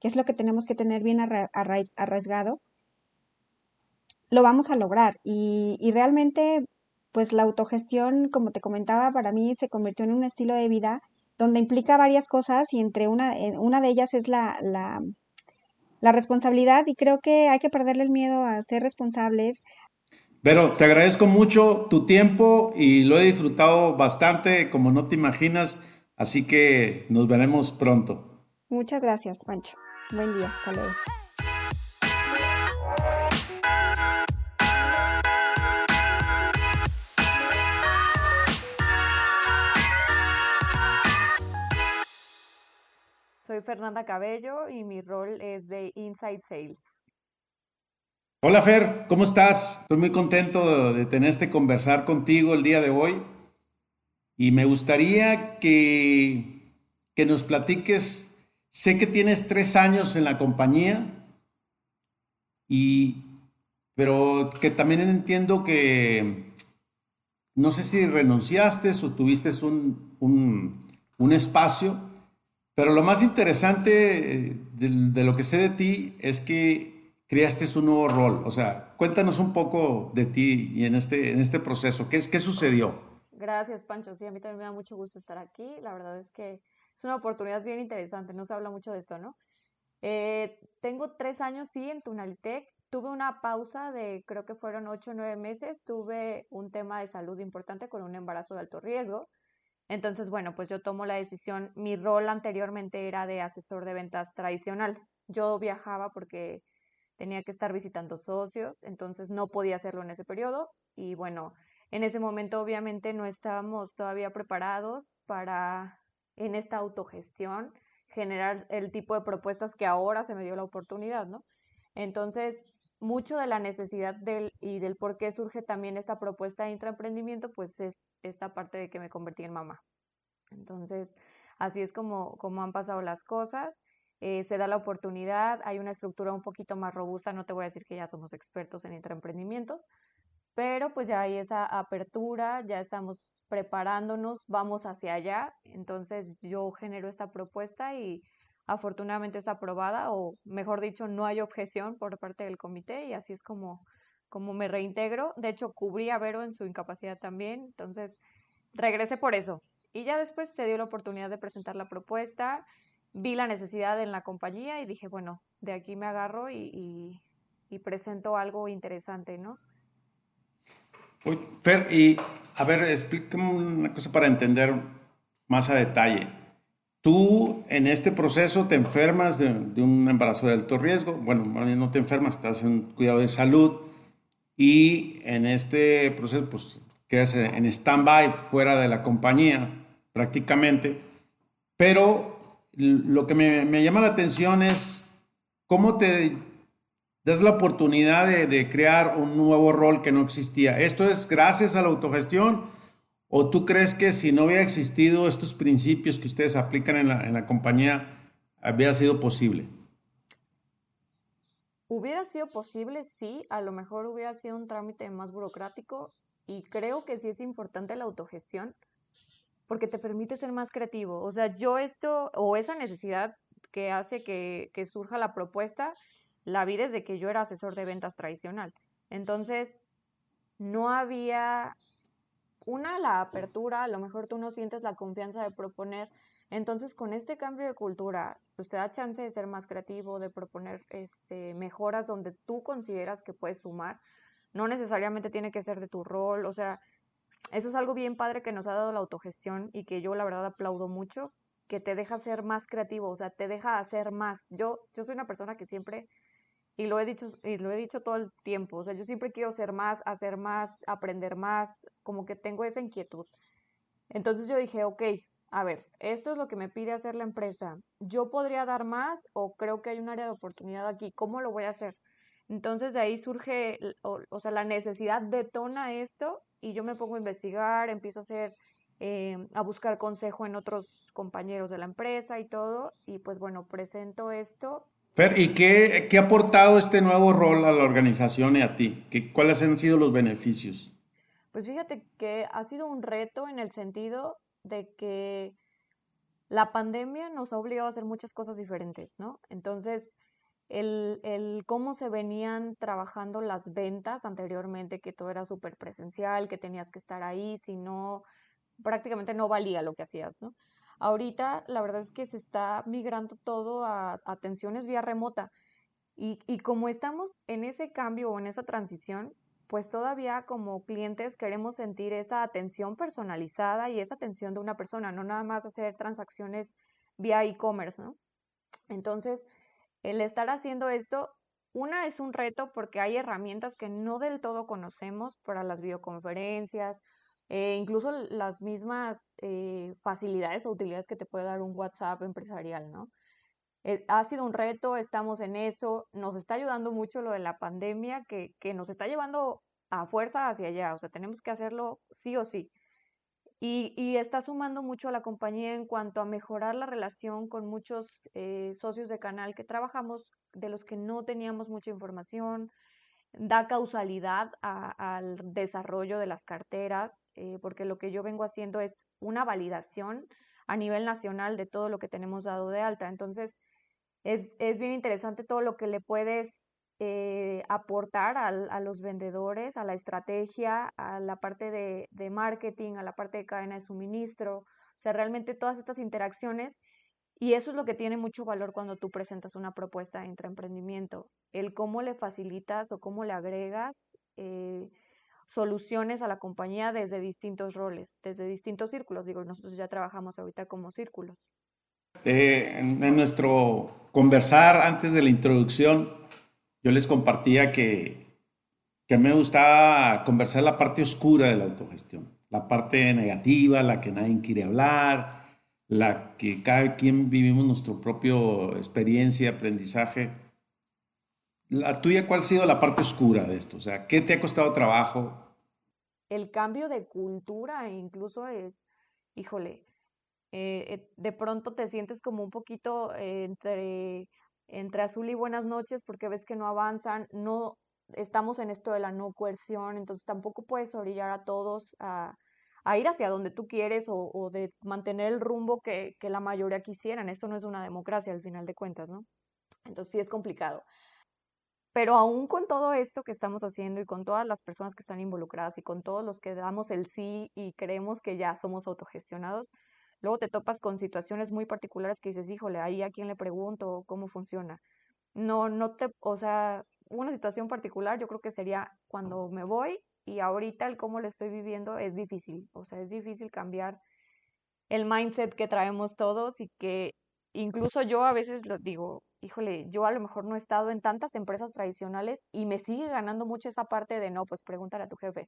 que es lo que tenemos que tener bien arraigado, lo vamos a lograr. Y, y, realmente, pues la autogestión, como te comentaba, para mí se convirtió en un estilo de vida donde implica varias cosas y entre una, una de ellas es la, la, la responsabilidad y creo que hay que perderle el miedo a ser responsables. Pero te agradezco mucho tu tiempo y lo he disfrutado bastante, como no te imaginas, así que nos veremos pronto. Muchas gracias, Pancho. Buen día, hasta luego. Soy Fernanda Cabello y mi rol es de Inside Sales. Hola Fer, ¿cómo estás? Estoy muy contento de tenerte conversar contigo el día de hoy y me gustaría que, que nos platiques, sé que tienes tres años en la compañía, y, pero que también entiendo que no sé si renunciaste o tuviste un, un, un espacio pero lo más interesante eh, de, lo que sé de ti es que creaste un nuevo rol. O sea, cuéntanos un poco de ti y en este, en este proceso. ¿Qué, ¿Qué sucedió? Gracias, Pancho. Sí, a mí también me da mucho gusto estar aquí. La verdad es que es una oportunidad bien interesante. No se habla mucho de esto, ¿no? Eh, tengo tres años, sí, en Tunalitec. Tuve una pausa de, creo que fueron ocho o nueve meses. Tuve un tema de salud importante con un embarazo de alto riesgo. Entonces, bueno, pues yo tomo la decisión. Mi rol anteriormente era de asesor de ventas tradicional. Yo viajaba porque tenía que estar visitando socios, entonces no podía hacerlo en ese periodo. Y bueno, en ese momento obviamente no estábamos todavía preparados para, en esta autogestión, generar el tipo de propuestas que ahora se me dio la oportunidad, ¿no? Entonces, mucho de la necesidad del, y del por qué surge también esta propuesta de intraemprendimiento, pues es esta parte de que me convertí en mamá. Entonces, así es como, como han pasado las cosas. Eh, se da la oportunidad, hay una estructura un poquito más robusta, no te voy a decir que ya somos expertos en intraemprendimientos, pero pues ya hay esa apertura, ya estamos preparándonos, vamos hacia allá. Entonces, yo genero esta propuesta y afortunadamente es aprobada o mejor dicho no hay objeción por parte del comité y así es como, como me reintegro. De hecho, cubrí a Vero en su incapacidad también, entonces regresé por eso. Y ya después se dio la oportunidad de presentar la propuesta, vi la necesidad en la compañía y dije, bueno, de aquí me agarro y, presento algo interesante, ¿no? Fer, y a ver, explícame una cosa para entender más a detalle. Tú en este proceso te enfermas de, un embarazo de alto riesgo, bueno, no te enfermas, estás en cuidado de salud y en este proceso pues quedas en stand-by fuera de la compañía prácticamente, pero lo que me, llama la atención es cómo te das la oportunidad de, de crear un nuevo rol que no existía. ¿Esto es gracias a la autogestión? ¿O tú crees que si no hubiera existido estos principios que ustedes aplican en la, en la compañía, había sido posible? Hubiera sido posible, sí, a lo mejor hubiera sido un trámite más burocrático y creo que sí es importante la autogestión porque te permite ser más creativo. O sea, yo esto o esa necesidad que hace que, que surja la propuesta, la vi desde que yo era asesor de ventas tradicional. Entonces, no había una, la apertura, a lo mejor tú no sientes la confianza de proponer. Entonces, con este cambio de cultura, pues te da chance de ser más creativo, de proponer este, mejoras donde tú consideras que puedes sumar. No necesariamente tiene que ser de tu rol, o sea, eso es algo bien padre que nos ha dado la autogestión y que yo la verdad aplaudo mucho, que te deja ser más creativo, o sea, te deja hacer más. Yo, yo soy una persona que siempre y lo he dicho, y lo he dicho todo el tiempo, o sea, yo siempre quiero ser más, hacer más, aprender más, como que tengo esa inquietud. Entonces yo dije, ok, a ver, esto es lo que me pide hacer la empresa. ¿Yo podría dar más o creo que hay un área de oportunidad aquí? ¿Cómo lo voy a hacer? Entonces de ahí surge, o, sea, la necesidad detona esto y yo me pongo a investigar, empiezo a hacer, eh, a buscar consejo en otros compañeros de la empresa y todo, y pues bueno, presento esto Fer, ¿y qué, qué, ha aportado este nuevo rol a la organización y a ti? ¿Qué, ¿Cuáles han sido los beneficios? Pues fíjate que ha sido un reto en el sentido de que la pandemia nos ha obligado a hacer muchas cosas diferentes, ¿no? Entonces, el, el cómo se venían trabajando las ventas anteriormente, que todo era súper presencial, que tenías que estar ahí, si no, prácticamente no valía lo que hacías, ¿no? Ahorita la verdad es que se está migrando todo a atenciones vía remota y, y como estamos en ese cambio o en esa transición, pues todavía como clientes queremos sentir esa atención personalizada y esa atención de una persona, no nada más hacer transacciones vía e-commerce, ¿no? Entonces, el estar haciendo esto, una es un reto porque hay herramientas que no del todo conocemos para las videoconferencias, eh, incluso las mismas eh, facilidades o utilidades que te puede dar un WhatsApp empresarial, ¿no? Eh, ha sido un reto, estamos en eso, nos está ayudando mucho lo de la pandemia, que, que nos está llevando a fuerza hacia allá, o sea, tenemos que hacerlo sí o sí. Y, y, está sumando mucho a la compañía en cuanto a mejorar la relación con muchos socios de canal que trabajamos, de los que no teníamos mucha información, da causalidad al desarrollo de las carteras, eh, porque lo que yo vengo haciendo es una validación a nivel nacional de todo lo que tenemos dado de alta. Entonces, es, es bien interesante todo lo que le puedes eh, aportar a los vendedores, a la estrategia, a la parte de, de, marketing, a la parte de cadena de suministro, o sea, realmente todas estas interacciones. Y eso es lo que tiene mucho valor cuando tú presentas una propuesta de intraemprendimiento, el cómo le facilitas o cómo le agregas eh, soluciones a la compañía desde distintos roles, desde distintos círculos. Digo, nosotros ya trabajamos ahorita como círculos. Eh, en, en nuestro conversar antes de la introducción, yo les compartía que, que me gustaba conversar la parte oscura de la autogestión, la parte negativa, la que nadie quiere hablar, la que cada quien vivimos nuestra propia experiencia, aprendizaje. ¿La tuya cuál ha sido la parte oscura de esto? O sea, ¿qué te ha costado trabajo? El cambio de cultura incluso es, híjole, eh, eh, de pronto te sientes como un poquito eh, entre entre azul y buenas noches porque ves que no avanzan, no estamos en esto de la no coerción, entonces tampoco puedes orillar a todos a, a ir hacia donde tú quieres o, o de mantener el rumbo que, que, la mayoría quisieran. Esto no es una democracia al final de cuentas, ¿no? Entonces sí es complicado. Pero aún con todo esto que estamos haciendo y con todas las personas que están involucradas y con todos los que damos el sí y creemos que ya somos autogestionados, Luego te topas con situaciones muy particulares que dices, híjole, ahí a quién le pregunto, cómo funciona. No, no te, o sea, una situación particular yo creo que sería cuando me voy y ahorita el cómo le estoy viviendo es difícil. O sea, es difícil cambiar el mindset que traemos todos y que incluso yo a veces lo digo, híjole, yo a lo mejor no he estado en tantas empresas tradicionales y me sigue ganando mucho esa parte de no, pues pregúntale a tu jefe.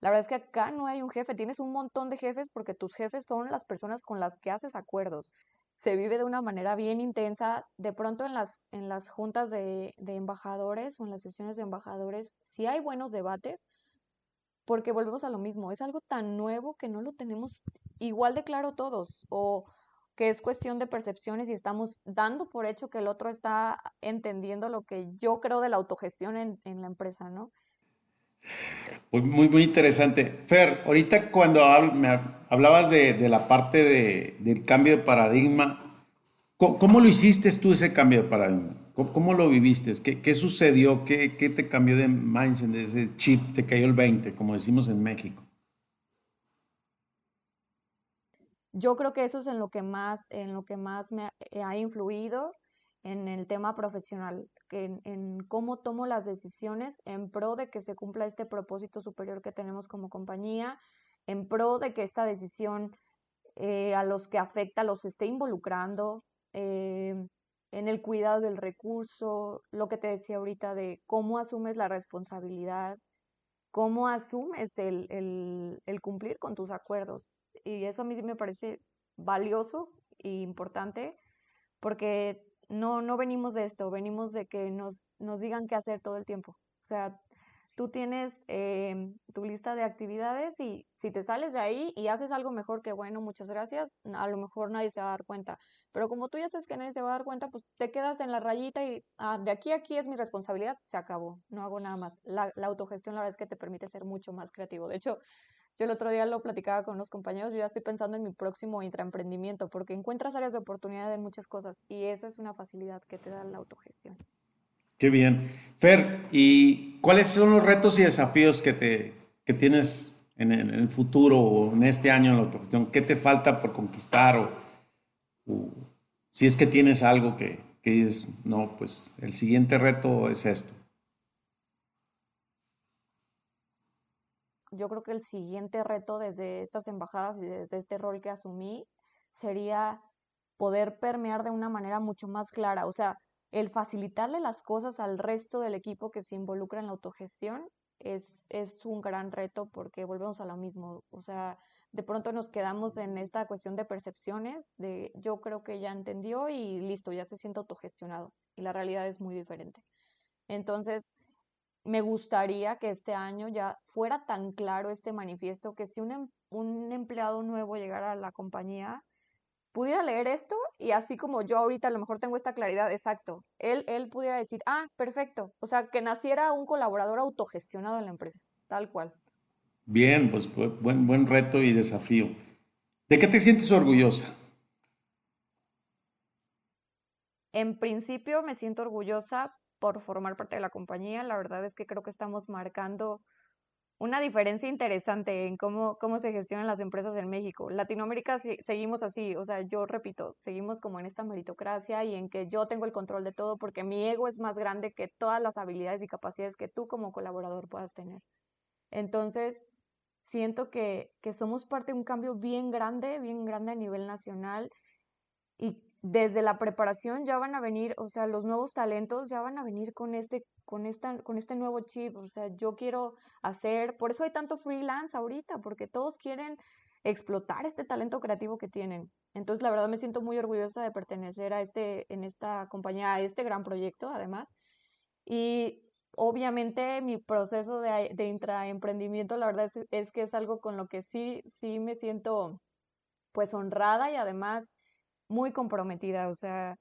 La verdad es que acá no hay un jefe, tienes un montón de jefes porque tus jefes son las personas con las que haces acuerdos. Se vive de una manera bien intensa. De pronto en las, en las juntas de, de embajadores o en las sesiones de embajadores, sí hay buenos debates, porque volvemos a lo mismo, es algo tan nuevo que no lo tenemos igual de claro todos, o que es cuestión de percepciones y estamos dando por hecho que el otro está entendiendo lo que yo creo de la autogestión en, en la empresa, ¿no? Muy, muy interesante. Fer, ahorita cuando me hablabas de, de la parte de, del cambio de paradigma, ¿cómo, ¿cómo, lo hiciste tú ese cambio de paradigma? ¿Cómo, cómo lo viviste? ¿Qué, ¿Qué, sucedió? ¿Qué, ¿Qué te cambió de mindset, de ese chip? ¿Te cayó el 20, como decimos en México? Yo creo que eso es en lo que más, en lo que más me ha influido en el tema profesional, en, en, cómo tomo las decisiones en pro de que se cumpla este propósito superior que tenemos como compañía, en pro de que esta decisión eh, a los que afecta los esté involucrando, eh, en el cuidado del recurso, lo que te decía ahorita de cómo asumes la responsabilidad, cómo asumes el, el, el cumplir con tus acuerdos. Y eso a mí sí me parece valioso e importante porque no, no venimos de esto, venimos de que nos, nos digan qué hacer todo el tiempo. O sea, tú tienes eh, tu lista de actividades y si te sales de ahí y haces algo mejor que bueno, muchas gracias, a lo mejor nadie se va a dar cuenta. Pero como tú ya sabes que nadie se va a dar cuenta, pues te quedas en la rayita y ah, de aquí a aquí es mi responsabilidad, se acabó, no hago nada más. La, la autogestión la verdad es que te permite ser mucho más creativo. De hecho, yo el otro día lo platicaba con unos compañeros, yo ya estoy pensando en mi próximo intraemprendimiento porque encuentras áreas de oportunidad en muchas cosas y esa es una facilidad que te da la autogestión. Qué bien. Fer, ¿y cuáles son los retos y desafíos que, te, que tienes en, en el futuro o en este año en la autogestión? ¿Qué te falta por conquistar o, si es que tienes algo que, que dices, no, pues el siguiente reto es esto? yo creo que el siguiente reto desde estas embajadas y desde este rol que asumí sería poder permear de una manera mucho más clara. O sea, el facilitarle las cosas al resto del equipo que se involucra en la autogestión es, es un gran reto porque volvemos a lo mismo. O sea, de pronto nos quedamos en esta cuestión de percepciones, de yo creo que ya entendió y listo, ya se siente autogestionado. Y la realidad es muy diferente. Entonces, me gustaría que este año ya fuera tan claro este manifiesto que si un, em, un empleado nuevo llegara a la compañía, pudiera leer esto y así como yo ahorita a lo mejor tengo esta claridad, exacto, él, él pudiera decir, ah, perfecto, o sea, que naciera un colaborador autogestionado en la empresa, tal cual. Bien, pues buen, buen reto y desafío. ¿De qué te sientes orgullosa? En principio me siento orgullosa por formar parte de la compañía. La verdad es que creo que estamos marcando una diferencia interesante en cómo, cómo se gestionan las empresas en México. Latinoamérica seguimos así, o sea, yo repito, seguimos como en esta meritocracia y en que yo tengo el control de todo porque mi ego es más grande que todas las habilidades y capacidades que tú como colaborador puedas tener. Entonces, siento que, que somos parte de un cambio bien grande, bien grande a nivel nacional y desde la preparación ya van a venir, o sea, los nuevos talentos ya van a venir con este, con esta, con este nuevo chip. O sea, yo quiero hacer, por eso hay tanto freelance ahorita, porque todos quieren explotar este talento creativo que tienen. Entonces, la verdad me siento muy orgullosa de pertenecer a este, en esta compañía, a este gran proyecto, además. Y obviamente mi proceso de, de intraemprendimiento, la verdad es, es que es algo con lo que sí, sí me siento pues honrada y además muy comprometida, o sea,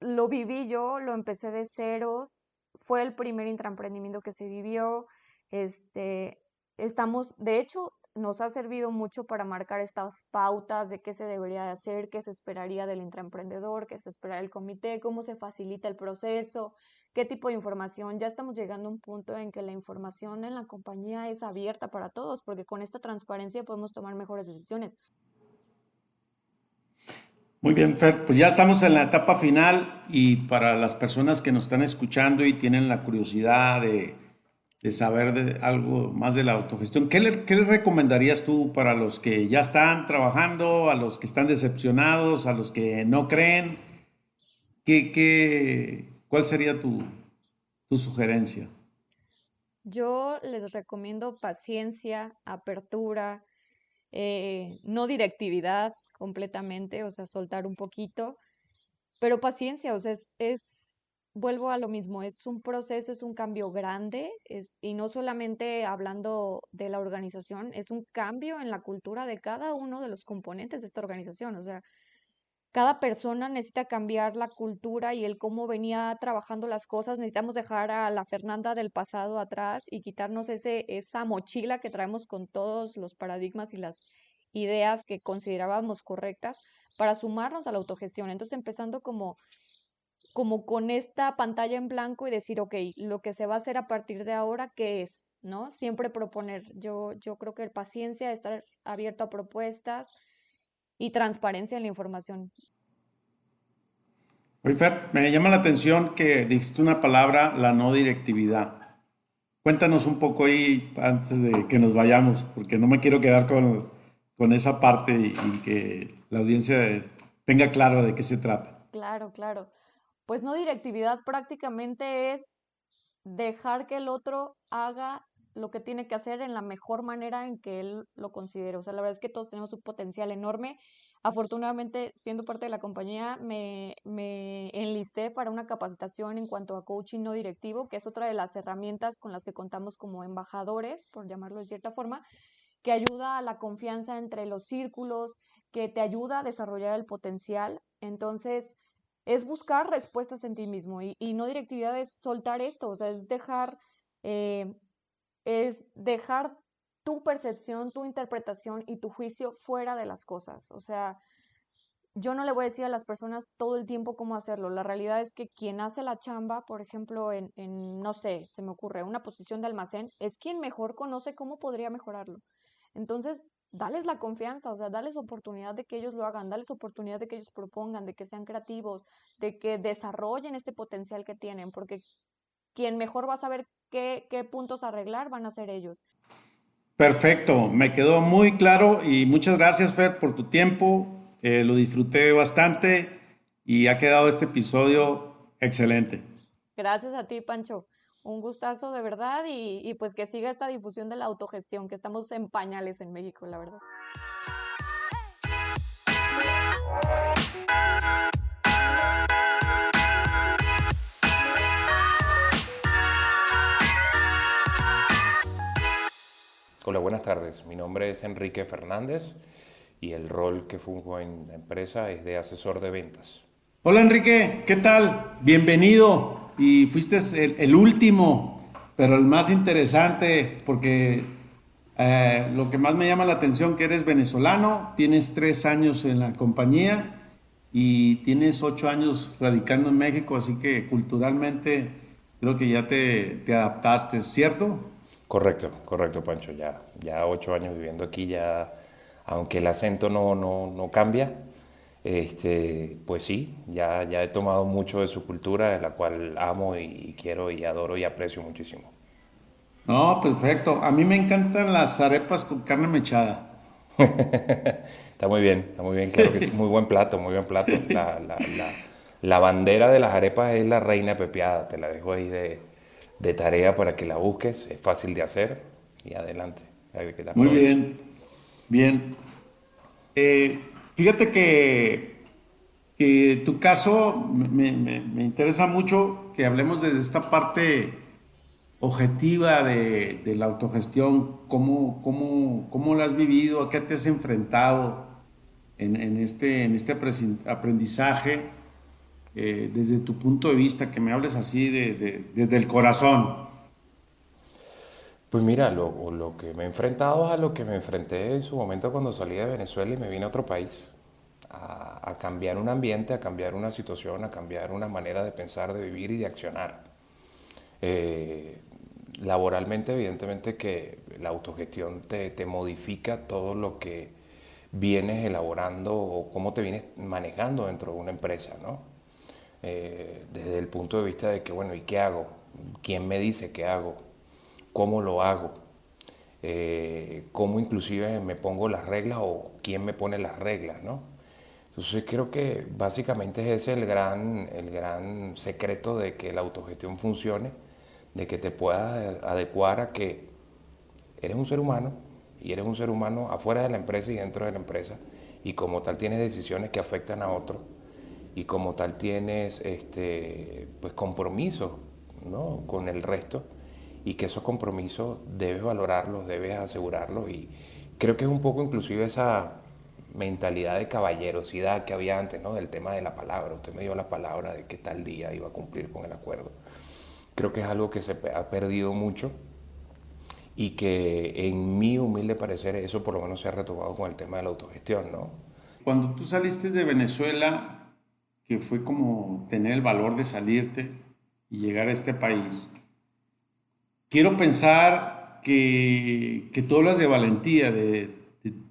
lo viví yo, lo empecé de ceros, fue el primer intraemprendimiento que se vivió, este, estamos, de hecho, nos ha servido mucho para marcar estas pautas de qué se debería de hacer, qué se esperaría del intraemprendedor, qué se espera del comité, cómo se facilita el proceso, qué tipo de información. Ya estamos llegando a un punto en que la información en la compañía es abierta para todos, porque con esta transparencia podemos tomar mejores decisiones. Muy bien, Fer, pues ya estamos en la etapa final y para las personas que nos están escuchando y tienen la curiosidad de, saber algo más de la autogestión, ¿qué, le, recomendarías tú para los que ya están trabajando, a los que están decepcionados, a los que no creen? ¿Qué, qué, cuál sería tu, tu sugerencia? Yo les recomiendo paciencia, apertura, eh, no directividad completamente, o sea, soltar un poquito, pero paciencia, o sea, es, vuelvo a lo mismo, es un proceso, es un cambio grande, es, y no solamente hablando de la organización, es un cambio en la cultura de cada uno de los componentes de esta organización, o sea, cada persona necesita cambiar la cultura y el cómo venía trabajando las cosas. Necesitamos dejar a la Fernanda del pasado atrás y quitarnos ese, esa mochila que traemos con todos los paradigmas y las ideas que considerábamos correctas para sumarnos a la autogestión. Entonces, empezando como, como con esta pantalla en blanco y decir, ok, lo que se va a hacer a partir de ahora, ¿qué es? ¿No? Siempre proponer. Yo, yo creo que paciencia, estar abierto a propuestas, y transparencia en la información. Fer, me llama la atención que dijiste una palabra, la no directividad. Cuéntanos un poco ahí antes de que nos vayamos, porque no me quiero quedar con, con esa parte y, que la audiencia tenga claro de qué se trata. Claro, claro. Pues no directividad prácticamente es dejar que el otro haga lo que tiene que hacer en la mejor manera en que él lo considere. O sea, la verdad es que todos tenemos un potencial enorme. Afortunadamente, siendo parte de la compañía, me, me enlisté para una capacitación en cuanto a coaching no directivo, que es otra de las herramientas con las que contamos como embajadores, por llamarlo de cierta forma, que ayuda a la confianza entre los círculos, que te ayuda a desarrollar el potencial. Entonces, es buscar respuestas en ti mismo y, y no directividad es soltar esto, o sea, es dejar eh, es dejar tu percepción, tu interpretación y tu juicio fuera de las cosas. O sea, yo no le voy a decir a las personas todo el tiempo cómo hacerlo. La realidad es que quien hace la chamba, por ejemplo, en, en, no sé, se me ocurre, una posición de almacén, es quien mejor conoce cómo podría mejorarlo. Entonces, dales la confianza, o sea, dales oportunidad de que ellos lo hagan, dales oportunidad de que ellos propongan, de que sean creativos, de que desarrollen este potencial que tienen, porque quien mejor va a saber qué, puntos arreglar van a ser ellos. Perfecto, me quedó muy claro y muchas gracias Fer por tu tiempo, eh, lo disfruté bastante y ha quedado este episodio excelente. Gracias a ti, Pancho. Un gustazo de verdad y, y pues que siga esta difusión de la autogestión, que estamos en pañales en México, la verdad. Hola, buenas tardes. Mi nombre es Enrique Fernández y el rol que funjo en la empresa es de asesor de ventas. Hola Enrique, ¿qué tal? Bienvenido. Y fuiste el, último, pero el más interesante, porque eh, lo que más me llama la atención que eres venezolano, tienes tres años en la compañía y tienes ocho años radicando en México, así que culturalmente creo que ya te, te adaptaste, ¿cierto? Correcto, correcto, Pancho. Ya, ya ocho años viviendo aquí, ya, aunque el acento no, no, no cambia, este, pues sí, ya, ya he tomado mucho de su cultura, de la cual amo y quiero y adoro y aprecio muchísimo. No, perfecto. A mí me encantan las arepas con carne mechada. está muy bien, está muy bien, claro que sí. Muy buen plato, muy buen plato. La, la, la, la bandera de las arepas es la reina pepiada, te la dejo ahí de, de tarea para que la busques, es fácil de hacer y adelante. Muy bien, bien. Eh, fíjate que, que, tu caso me, me, interesa mucho que hablemos de esta parte objetiva de, de la autogestión, cómo, cómo, cómo la has vivido, a qué te has enfrentado en, en este, en este aprendizaje eh, desde tu punto de vista, que me hables así de, desde el corazón. Pues mira, lo, lo, que me he enfrentado es a lo que me enfrenté en su momento cuando salí de Venezuela y me vine a otro país, a, cambiar un ambiente, a cambiar una situación, a cambiar una manera de pensar, de vivir y de accionar. Eh, laboralmente, evidentemente que la autogestión te, te modifica todo lo que vienes elaborando o cómo te vienes manejando dentro de una empresa, ¿no? Eh, desde el punto de vista de que, bueno, ¿y qué hago? ¿Quién me dice qué hago? ¿Cómo lo hago? Eh, ¿Cómo inclusive me pongo las reglas o quién me pone las reglas, no? Entonces creo que básicamente ese es el gran, el gran secreto de que la autogestión funcione, de que te puedas adecuar a que eres un ser humano y eres un ser humano afuera de la empresa y dentro de la empresa y como tal tienes decisiones que afectan a otros y como tal tienes este, pues compromisos ¿no? con el resto y que esos compromisos debes valorarlos, debes asegurarlos y creo que es un poco inclusive esa mentalidad de caballerosidad que había antes, ¿no? Del tema de la palabra. Usted me dio la palabra de que tal día iba a cumplir con el acuerdo. Creo que es algo que se ha perdido mucho y que en mi humilde parecer eso por lo menos se ha retomado con el tema de la autogestión, ¿no? Cuando tú saliste de Venezuela, que fue como tener el valor de salirte y llegar a este país. Quiero pensar que, que tú hablas de valentía, de,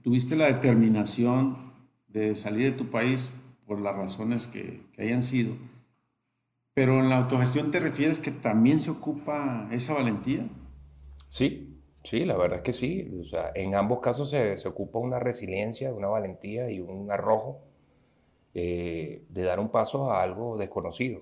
tuviste la determinación de salir de tu país por las razones que, que hayan sido. Pero en la autogestión te refieres que también se ocupa esa valentía. Sí, sí, la verdad es que sí. O sea, en ambos casos se, se ocupa una resiliencia, una valentía y un arrojo eh, de dar un paso a algo desconocido.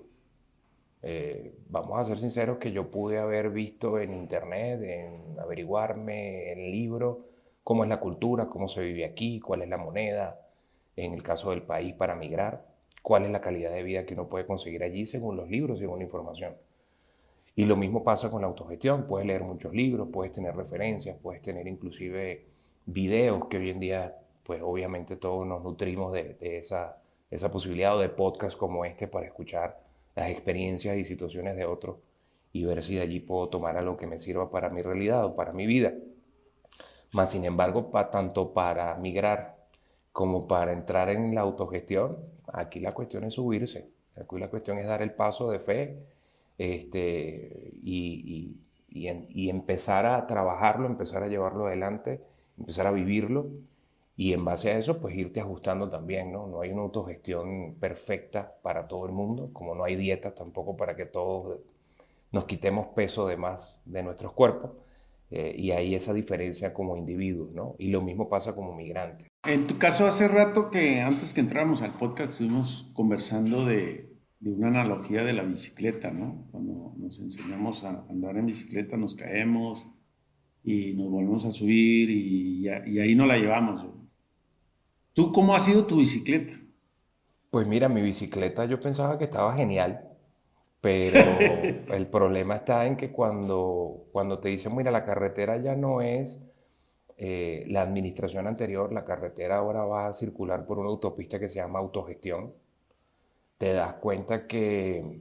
Eh, vamos a ser sinceros que yo pude haber visto en internet, en averiguarme en libros, cómo es la cultura, cómo se vive aquí, cuál es la moneda, en el caso del país para migrar, cuál es la calidad de vida que uno puede conseguir allí según los libros, según la información. Y lo mismo pasa con la autogestión, puedes leer muchos libros, puedes tener referencias, puedes tener inclusive videos que hoy en día, pues obviamente todos nos nutrimos de, esa esa posibilidad de podcast como este para escuchar las experiencias y situaciones de otros y ver si de allí puedo tomar algo que me sirva para mi realidad o para mi vida. Más sin embargo, tanto para migrar como para entrar en la autogestión, aquí la cuestión es subirse, aquí la cuestión es dar el paso de fe este, y, y empezar a trabajarlo, empezar a llevarlo adelante, empezar a vivirlo y en base a eso, pues irte ajustando también, ¿no? No hay una autogestión perfecta para todo el mundo, como no hay dietas tampoco para que todos nos quitemos peso de más de nuestros cuerpos. Eh, y hay esa diferencia como individuos, ¿no? Y lo mismo pasa como migrante. En tu caso, hace rato que antes que entráramos al podcast estuvimos conversando de, de una analogía de la bicicleta, ¿no? Cuando nos enseñamos a andar en bicicleta nos caemos y nos volvemos a subir y, y ahí no la llevamos. ¿Tú cómo ha sido tu bicicleta? Pues mira, mi bicicleta yo pensaba que estaba genial, pero el problema está en que cuando, cuando te dicen, mira, la carretera ya no es eh, la administración anterior, la carretera ahora va a circular por una autopista que se llama autogestión, te das cuenta que,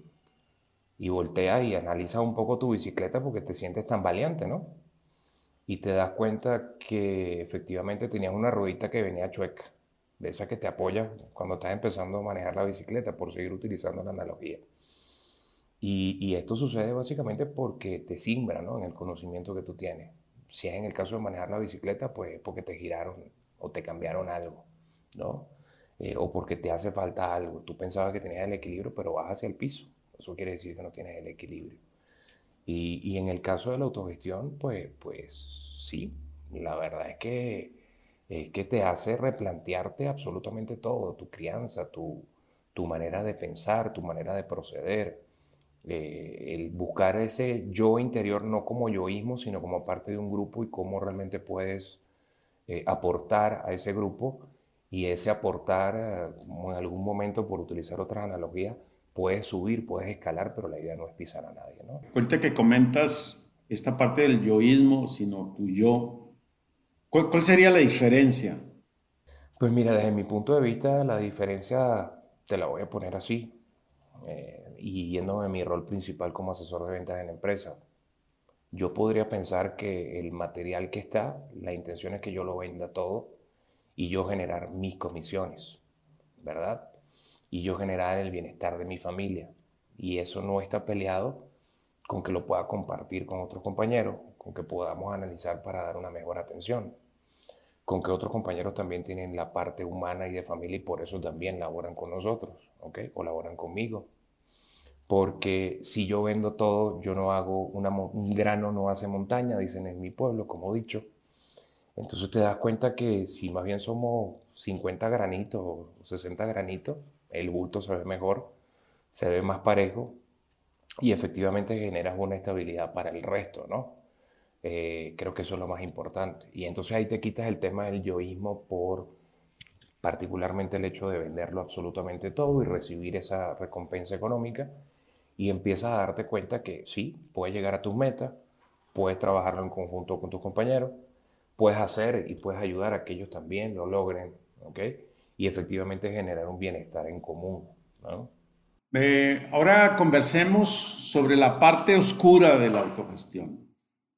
y volteas y analizas un poco tu bicicleta porque te sientes tan valiente, ¿no? Y te das cuenta que efectivamente tenías una ruedita que venía chueca de esa que te apoya cuando estás empezando a manejar la bicicleta, por seguir utilizando la analogía. Y, esto sucede básicamente porque te simbra ¿no? en el conocimiento que tú tienes. Si es en el caso de manejar la bicicleta, pues porque te giraron o te cambiaron algo, ¿no? Eh, o porque te hace falta algo. Tú pensabas que tenías el equilibrio, pero vas hacia el piso. Eso quiere decir que no tienes el equilibrio. Y, y en el caso de la autogestión, pues, pues sí, la verdad es que es que te hace replantearte absolutamente todo, tu crianza, tu, manera de pensar, tu manera de proceder, eh, el buscar ese yo interior no como yoísmo, sino como parte de un grupo y cómo realmente puedes eh, aportar a ese grupo y ese aportar, eh, en algún momento, por utilizar otras analogías, puedes subir, puedes escalar, pero la idea no es pisar a nadie. ¿no? Que comentas esta parte del yoísmo, sino tu yo, ¿Cuál, sería la diferencia? Pues mira, desde mi punto de vista, la diferencia te la voy a poner así, eh, y yendo de mi rol principal como asesor de ventas en la empresa. Yo podría pensar que el material que está, la intención es que yo lo venda todo y yo generar mis comisiones, ¿verdad? Y yo generar el bienestar de mi familia. Y eso no está peleado con que lo pueda compartir con otros compañeros que podamos analizar para dar una mejor atención, con que otros compañeros también tienen la parte humana y de familia y por eso también laboran con nosotros, ¿ok? O laboran conmigo. Porque si yo vendo todo, yo no hago una, un grano no hace montaña, dicen en mi pueblo, como dicho. Entonces te das cuenta que si más bien somos 50 granitos o 60 granitos, el bulto se ve mejor, se ve más parejo y efectivamente generas una estabilidad para el resto, ¿no? Eh, creo que eso es lo más importante. Y entonces ahí te quitas el tema del yoísmo por particularmente el hecho de venderlo absolutamente todo y recibir esa recompensa económica y empiezas a darte cuenta que sí, puedes llegar a tus metas, puedes trabajarlo en conjunto con tus compañeros, puedes hacer y puedes ayudar a que ellos también lo logren, ¿ok? Y efectivamente generar un bienestar en común, ¿no? Eh, ahora conversemos sobre la parte oscura de la autogestión.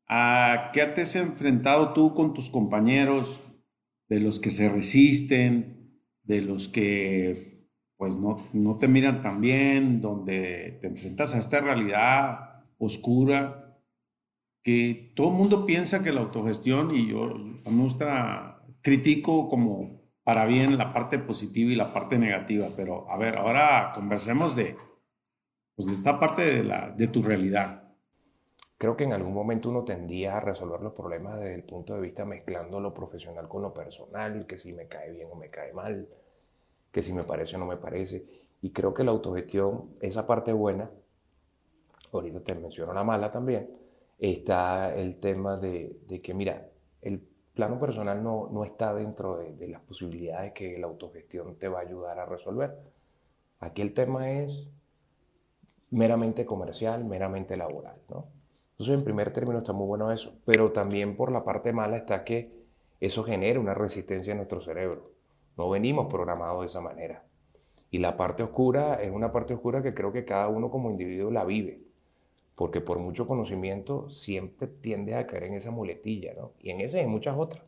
¿A qué te has enfrentado tú con tus compañeros, de los que se resisten, de los que pues no, no te miran tan bien, donde te enfrentas a esta realidad oscura, que todo el mundo piensa que la autogestión, y yo me gusta, critico como para bien la parte positiva y la parte negativa, pero a ver, ahora conversemos de, pues, de esta parte de, la, de tu realidad creo que en algún momento uno tendía a resolver los problemas desde el punto de vista mezclando lo profesional con lo personal, que si me cae bien o me cae mal, que si me parece o no me parece. Y creo que la autogestión, esa parte buena, ahorita te menciono la mala también, está el tema de, que, mira, el plano personal no, no está dentro de, de las posibilidades que la autogestión te va a ayudar a resolver. Aquí el tema es meramente comercial, meramente laboral, ¿no? Entonces, en primer término está muy bueno eso, pero también por la parte mala está que eso genera una resistencia en nuestro cerebro. No venimos programados de esa manera. Y la parte oscura es una parte oscura que creo que cada uno como individuo la vive, porque por mucho conocimiento siempre tiende a caer en esa muletilla, ¿no? Y en esa hay muchas otras.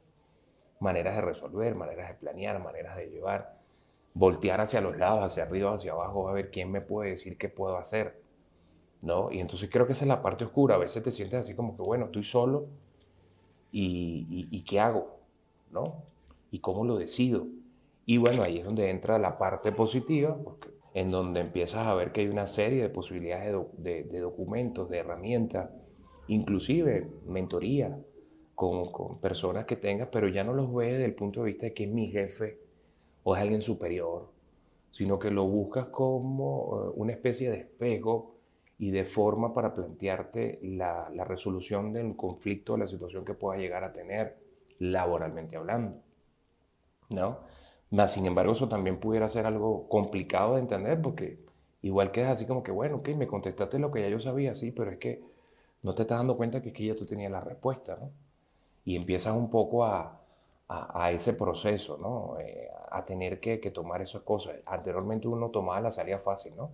Maneras de resolver, maneras de planear, maneras de llevar, voltear hacia los lados, hacia arriba, hacia abajo, a ver quién me puede decir qué puedo hacer. ¿No? Y entonces creo que esa es la parte oscura. A veces te sientes así como que, bueno, estoy solo y, y, ¿qué hago? ¿No? ¿Y cómo lo decido? Y bueno, ahí es donde entra la parte positiva, porque, en donde empiezas a ver que hay una serie de posibilidades de, de, documentos, de herramientas, inclusive mentoría, con, con personas que tengas, pero ya no los ves desde el punto de vista de que es mi jefe o es alguien superior, sino que lo buscas como eh, una especie de espejo y de forma para plantearte la, la resolución del conflicto la situación que puedas llegar a tener laboralmente hablando. ¿No? Más, sin embargo, eso también pudiera ser algo complicado de entender porque igual quedas así como que, bueno, ok, me contestaste lo que ya yo sabía, sí, pero es que no te estás dando cuenta que que ya tú tenías la respuesta, ¿no? Y empiezas un poco a, a, ese proceso, ¿no? Eh, a tener que, que, tomar esas cosas. Anteriormente uno tomaba la salida fácil, ¿no?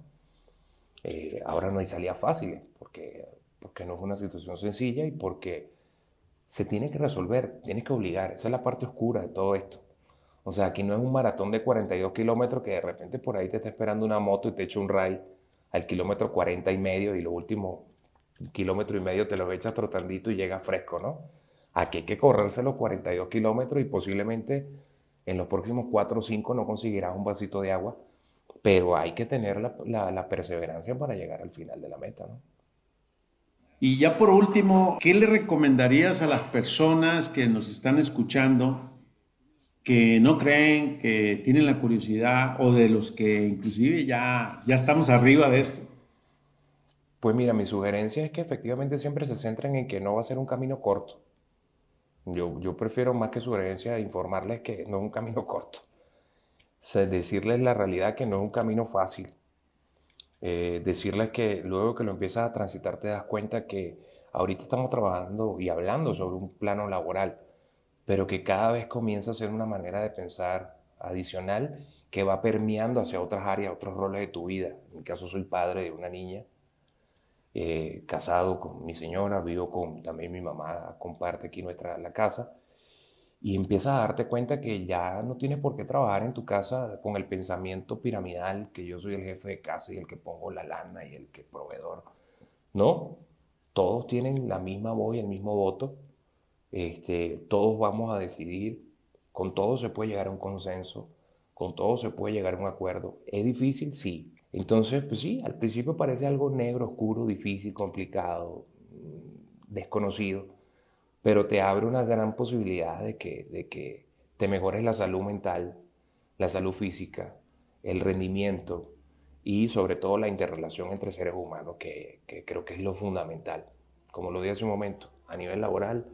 Eh, ahora no hay salida fácil, porque, porque no es una situación sencilla y porque se tiene que resolver, tiene que obligar. Esa es la parte oscura de todo esto. O sea, aquí no es un maratón de 42 kilómetros que de repente por ahí te está esperando una moto y te echa un ray al kilómetro 40 y medio y lo último kilómetro y medio te lo echas trotandito y llega fresco, ¿no? Aquí hay que correrse los 42 kilómetros y posiblemente en los próximos 4 o 5 no conseguirás un vasito de agua, pero hay que tener la, la, perseverancia para llegar al final de la meta, ¿no? Y ya por último, ¿qué le recomendarías a las personas que nos están escuchando que no creen, que tienen la curiosidad o de los que inclusive ya, ya estamos arriba de esto? Pues mira, mi sugerencia es que efectivamente siempre se centren en que no va a ser un camino corto. Yo, yo prefiero más que sugerencia informarles que no es un camino corto. Decirles la realidad que no es un camino fácil. Eh, decirles que luego que lo empiezas a transitar te das cuenta que ahorita estamos trabajando y hablando sobre un plano laboral, pero que cada vez comienza a ser una manera de pensar adicional que va permeando hacia otras áreas, otros roles de tu vida. En mi caso soy padre de una niña eh, casado con mi señora, vivo con también mi mamá, comparte aquí nuestra la casa, y empiezas a darte cuenta que ya no tienes por qué trabajar en tu casa con el pensamiento piramidal, que yo soy el jefe de casa y el que pongo la lana y el que proveedor. No, todos tienen la misma voz y el mismo voto, este, todos vamos a decidir, con todos se puede llegar a un consenso, con todos se puede llegar a un acuerdo. ¿Es difícil? Sí, entonces, pues sí, al principio parece algo negro, oscuro, difícil, complicado, mm, desconocido, pero te abre una gran posibilidad de que, de que te mejores la salud mental, la salud física, el rendimiento y sobre todo la interrelación entre seres humanos, que, que creo que es lo fundamental, como lo dije hace un momento, a nivel laboral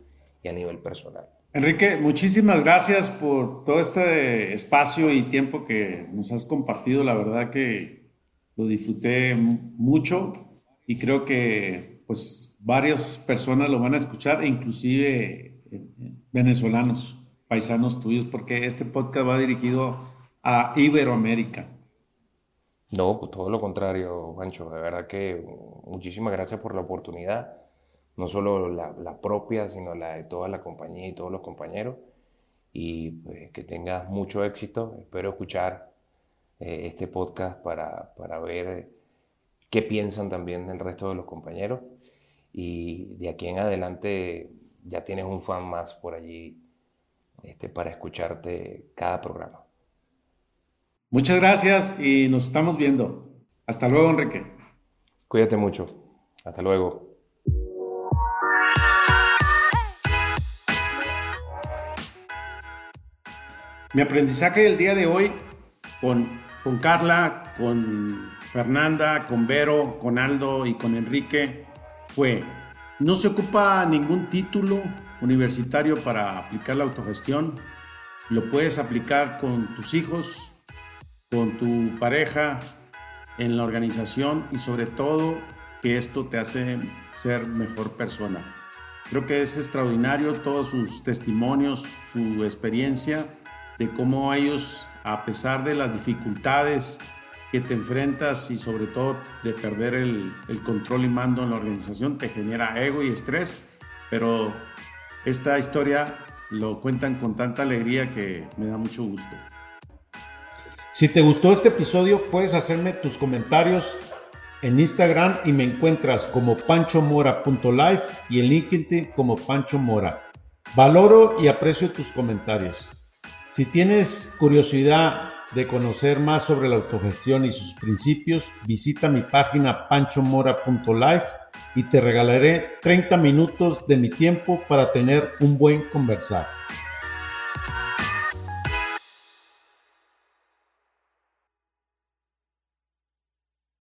y a nivel personal. Enrique, muchísimas gracias por todo este espacio y tiempo que nos has compartido. La verdad que lo disfruté mucho y creo que pues varias personas lo van a escuchar, inclusive eh, venezolanos, paisanos tuyos, porque este podcast va dirigido a Iberoamérica. No, pues todo lo contrario, Juancho. De verdad que muchísimas gracias por la oportunidad, no solo la, propia, sino la de toda la compañía y todos los compañeros. Y pues, que tengas mucho éxito. Espero escuchar eh, este podcast para, para ver qué piensan también el resto de los compañeros. Y de aquí en adelante ya tienes un fan más por allí este, para escucharte cada programa. Muchas gracias y nos estamos viendo. Hasta luego, Enrique. Cuídate mucho. Hasta luego. Mi aprendizaje del día de hoy con con Carla, con Fernanda, con Vero, con Aldo y con Enrique fue, no se ocupa ningún título universitario para aplicar la autogestión, lo puedes aplicar con tus hijos, con tu pareja, en la organización y sobre todo que esto te hace ser mejor persona. Creo que es extraordinario todos sus testimonios, su experiencia de cómo ellos a pesar de las dificultades que te enfrentas y sobre todo de perder el, control y mando en la organización, te genera ego y estrés, pero esta historia lo cuentan con tanta alegría que me da mucho gusto. Si te gustó este episodio, puedes hacerme tus comentarios en Instagram y me encuentras como panchomora.life y en LinkedIn como Pancho Mora. Valoro y aprecio tus comentarios. Si tienes curiosidad de conocer más sobre la autogestión y sus principios, visita mi página panchomora.life y te regalaré 30 minutos de mi tiempo para tener un buen conversar.